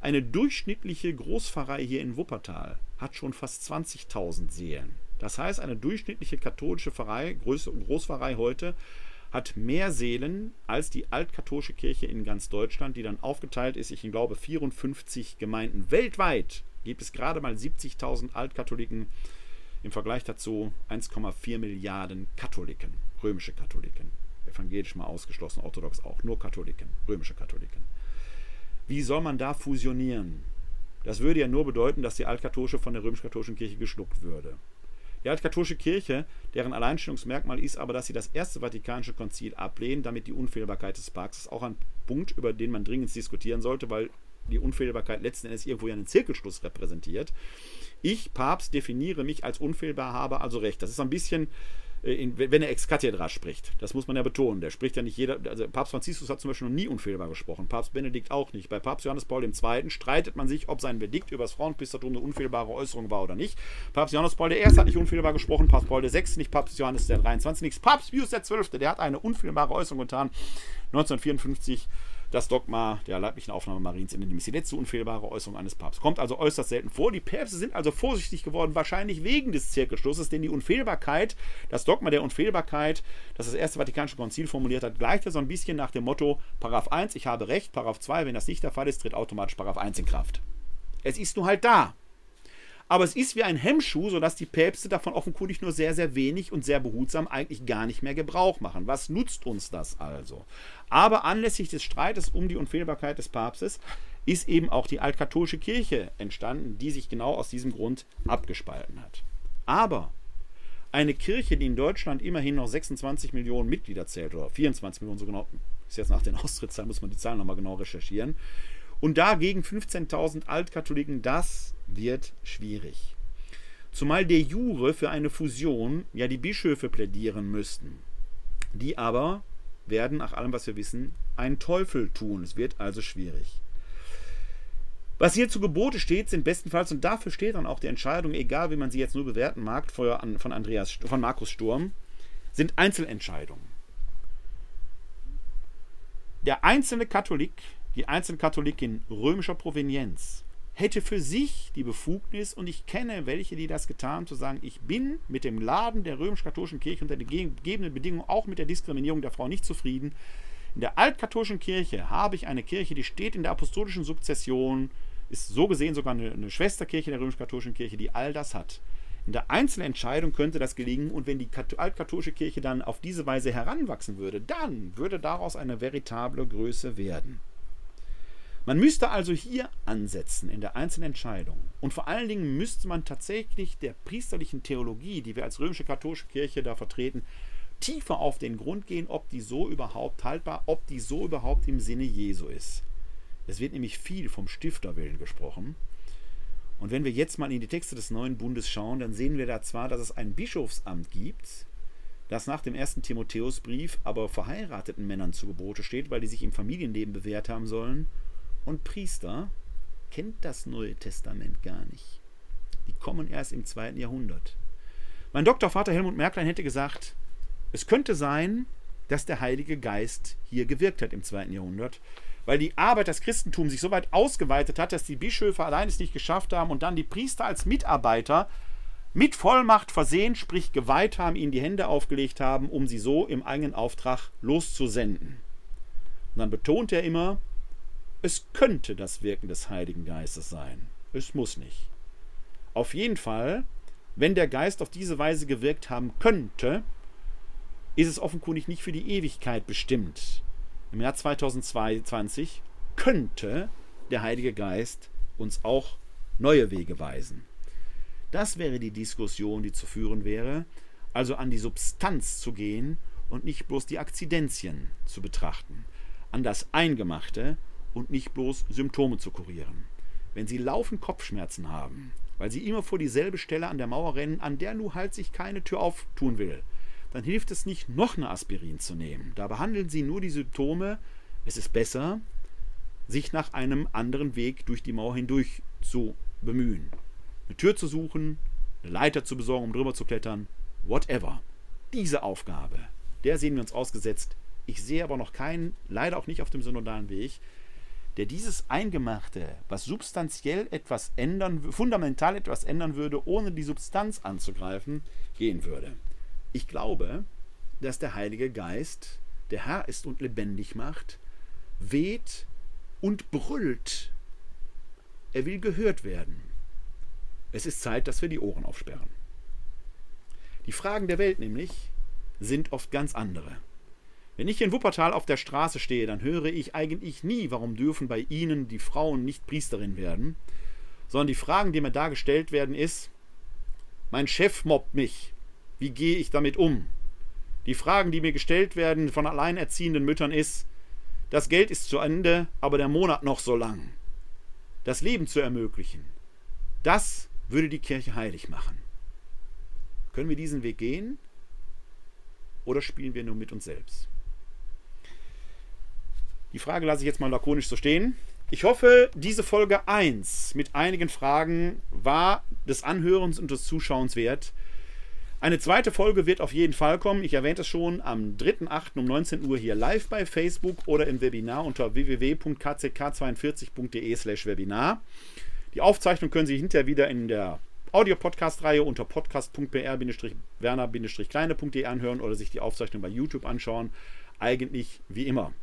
Eine durchschnittliche Großpfarrei hier in Wuppertal hat schon fast 20.000 Seelen. Das heißt, eine durchschnittliche katholische Pfarrei, Großpfarrei heute, hat mehr Seelen als die altkatholische Kirche in ganz Deutschland, die dann aufgeteilt ist. Ich glaube, 54 Gemeinden weltweit gibt es gerade mal 70.000 Altkatholiken. Im Vergleich dazu 1,4 Milliarden Katholiken, römische Katholiken. Evangelisch mal ausgeschlossen, orthodox auch, nur Katholiken, römische Katholiken. Wie soll man da fusionieren? Das würde ja nur bedeuten, dass die altkatholische von der römisch-katholischen Kirche geschluckt würde. Die altkatholische Kirche, deren Alleinstellungsmerkmal ist aber, dass sie das erste Vatikanische Konzil ablehnt, damit die Unfehlbarkeit des Papstes auch ein Punkt, über den man dringend diskutieren sollte, weil die Unfehlbarkeit letzten Endes irgendwo ja einen Zirkelschluss repräsentiert. Ich, Papst, definiere mich als unfehlbar, habe also recht. Das ist ein bisschen in, wenn er ex cathedra spricht. Das muss man ja betonen. Der spricht ja nicht jeder. Also Papst Franziskus hat zum Beispiel noch nie unfehlbar gesprochen. Papst Benedikt auch nicht. Bei Papst Johannes Paul II. streitet man sich, ob sein Verdikt über das Frauenpristertum eine unfehlbare Äußerung war oder nicht. Papst Johannes Paul I. hat nicht unfehlbar gesprochen. Papst Paul VI. nicht. Papst Johannes der 23. nichts. Papst Pius XII. der hat eine unfehlbare Äußerung getan. 1954 das Dogma der leiblichen Aufnahme Mariens in den Messe. Letzte unfehlbare Äußerung eines Papstes. Kommt also äußerst selten vor. Die Päpste sind also vorsichtig geworden, wahrscheinlich wegen des Zirkelschlusses, denn die Unfehlbarkeit, das Dogma der Unfehlbarkeit, das das Erste Vatikanische Konzil formuliert hat, gleicht ja so ein bisschen nach dem Motto: Paragraph 1, ich habe Recht, Paragraph 2, wenn das nicht der Fall ist, tritt automatisch Paragraph 1 in Kraft. Es ist nur halt da. Aber es ist wie ein Hemmschuh, sodass die Päpste davon offenkundig nur sehr, sehr wenig und sehr behutsam eigentlich gar nicht mehr Gebrauch machen. Was nutzt uns das also? Aber anlässlich des Streites um die Unfehlbarkeit des Papstes ist eben auch die altkatholische Kirche entstanden, die sich genau aus diesem Grund abgespalten hat. Aber eine Kirche, die in Deutschland immerhin noch 26 Millionen Mitglieder zählt, oder 24 Millionen, so genau, ist jetzt nach den Austrittszahlen, muss man die Zahlen nochmal genau recherchieren, und dagegen 15.000 Altkatholiken, das wird schwierig. Zumal der Jure für eine Fusion ja die Bischöfe plädieren müssten. Die aber werden, nach allem, was wir wissen, einen Teufel tun. Es wird also schwierig. Was hier zu Gebote steht, sind bestenfalls, und dafür steht dann auch die Entscheidung, egal wie man sie jetzt nur bewerten mag, von, Andreas, von Markus Sturm, sind Einzelentscheidungen. Der einzelne Katholik, die einzelne Katholikin römischer Provenienz hätte für sich die Befugnis, und ich kenne welche, die das getan haben, zu sagen, ich bin mit dem Laden der römisch-katholischen Kirche unter den gegebenen Bedingungen, auch mit der Diskriminierung der Frau nicht zufrieden. In der altkatholischen Kirche habe ich eine Kirche, die steht in der apostolischen Sukzession, ist so gesehen sogar eine, eine Schwesterkirche der römisch-katholischen Kirche, die all das hat. In der einzelnen Entscheidung könnte das gelingen und wenn die altkatholische Kirche dann auf diese Weise heranwachsen würde, dann würde daraus eine veritable Größe werden. Man müsste also hier ansetzen in der einzelnen Entscheidung. Und vor allen Dingen müsste man tatsächlich der priesterlichen Theologie, die wir als römische katholische Kirche da vertreten, tiefer auf den Grund gehen, ob die so überhaupt haltbar, ob die so überhaupt im Sinne Jesu ist. Es wird nämlich viel vom Stifterwillen gesprochen. Und wenn wir jetzt mal in die Texte des neuen Bundes schauen, dann sehen wir da zwar, dass es ein Bischofsamt gibt, das nach dem ersten Timotheusbrief aber verheirateten Männern zu Gebote steht, weil die sich im Familienleben bewährt haben sollen und Priester kennt das Neue Testament gar nicht. Die kommen erst im zweiten Jahrhundert. Mein Doktorvater Helmut Merklein hätte gesagt, es könnte sein, dass der Heilige Geist hier gewirkt hat im zweiten Jahrhundert, weil die Arbeit des Christentums sich so weit ausgeweitet hat, dass die Bischöfe allein es nicht geschafft haben und dann die Priester als Mitarbeiter mit Vollmacht versehen, sprich geweiht haben, ihnen die Hände aufgelegt haben, um sie so im eigenen Auftrag loszusenden. Und dann betont er immer, es könnte das Wirken des Heiligen Geistes sein. Es muss nicht. Auf jeden Fall, wenn der Geist auf diese Weise gewirkt haben könnte, ist es offenkundig nicht für die Ewigkeit bestimmt. Im Jahr 2022 könnte der Heilige Geist uns auch neue Wege weisen. Das wäre die Diskussion, die zu führen wäre, also an die Substanz zu gehen und nicht bloß die Akzidenzien zu betrachten, an das Eingemachte und nicht bloß Symptome zu kurieren. Wenn Sie laufend Kopfschmerzen haben, weil Sie immer vor dieselbe Stelle an der Mauer rennen, an der nun halt sich keine Tür auftun will, dann hilft es nicht, noch eine Aspirin zu nehmen. Da behandeln Sie nur die Symptome. Es ist besser, sich nach einem anderen Weg durch die Mauer hindurch zu bemühen. Eine Tür zu suchen, eine Leiter zu besorgen, um drüber zu klettern, whatever. Diese Aufgabe, der sehen wir uns ausgesetzt. Ich sehe aber noch keinen, leider auch nicht auf dem synodalen Weg, der dieses Eingemachte, was substanziell etwas ändern, fundamental etwas ändern würde, ohne die Substanz anzugreifen, gehen würde. Ich glaube, dass der Heilige Geist, der Herr ist und lebendig macht, weht und brüllt. Er will gehört werden. Es ist Zeit, dass wir die Ohren aufsperren. Die Fragen der Welt nämlich sind oft ganz andere. Wenn ich in Wuppertal auf der Straße stehe, dann höre ich eigentlich nie, warum dürfen bei Ihnen die Frauen nicht Priesterin werden, sondern die Fragen, die mir da gestellt werden, ist, mein Chef mobbt mich, wie gehe ich damit um? Die Fragen, die mir gestellt werden von alleinerziehenden Müttern ist, das Geld ist zu Ende, aber der Monat noch so lang. Das Leben zu ermöglichen, das würde die Kirche heilig machen. Können wir diesen Weg gehen oder spielen wir nur mit uns selbst? Die Frage lasse ich jetzt mal lakonisch so stehen. Ich hoffe, diese Folge 1 mit einigen Fragen war des Anhörens und des Zuschauens wert. Eine zweite Folge wird auf jeden Fall kommen. Ich erwähnte es schon am 3.8. um 19 Uhr hier live bei Facebook oder im Webinar unter www.kck42.de/slash Webinar. Die Aufzeichnung können Sie hinterher wieder in der Audio-Podcast-Reihe unter podcast.br-werner-kleine.de anhören oder sich die Aufzeichnung bei YouTube anschauen. Eigentlich wie immer.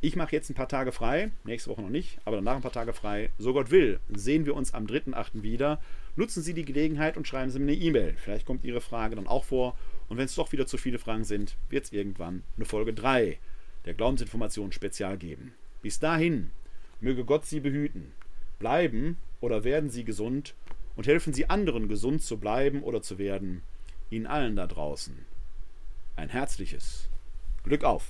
Ich mache jetzt ein paar Tage frei, nächste Woche noch nicht, aber danach ein paar Tage frei. So Gott will, sehen wir uns am 3.8. wieder. Nutzen Sie die Gelegenheit und schreiben Sie mir eine E-Mail. Vielleicht kommt Ihre Frage dann auch vor. Und wenn es doch wieder zu viele Fragen sind, wird es irgendwann eine Folge 3 der Glaubensinformation Spezial geben. Bis dahin, möge Gott Sie behüten. Bleiben oder werden Sie gesund und helfen Sie anderen, gesund zu bleiben oder zu werden. Ihnen allen da draußen ein herzliches Glück auf!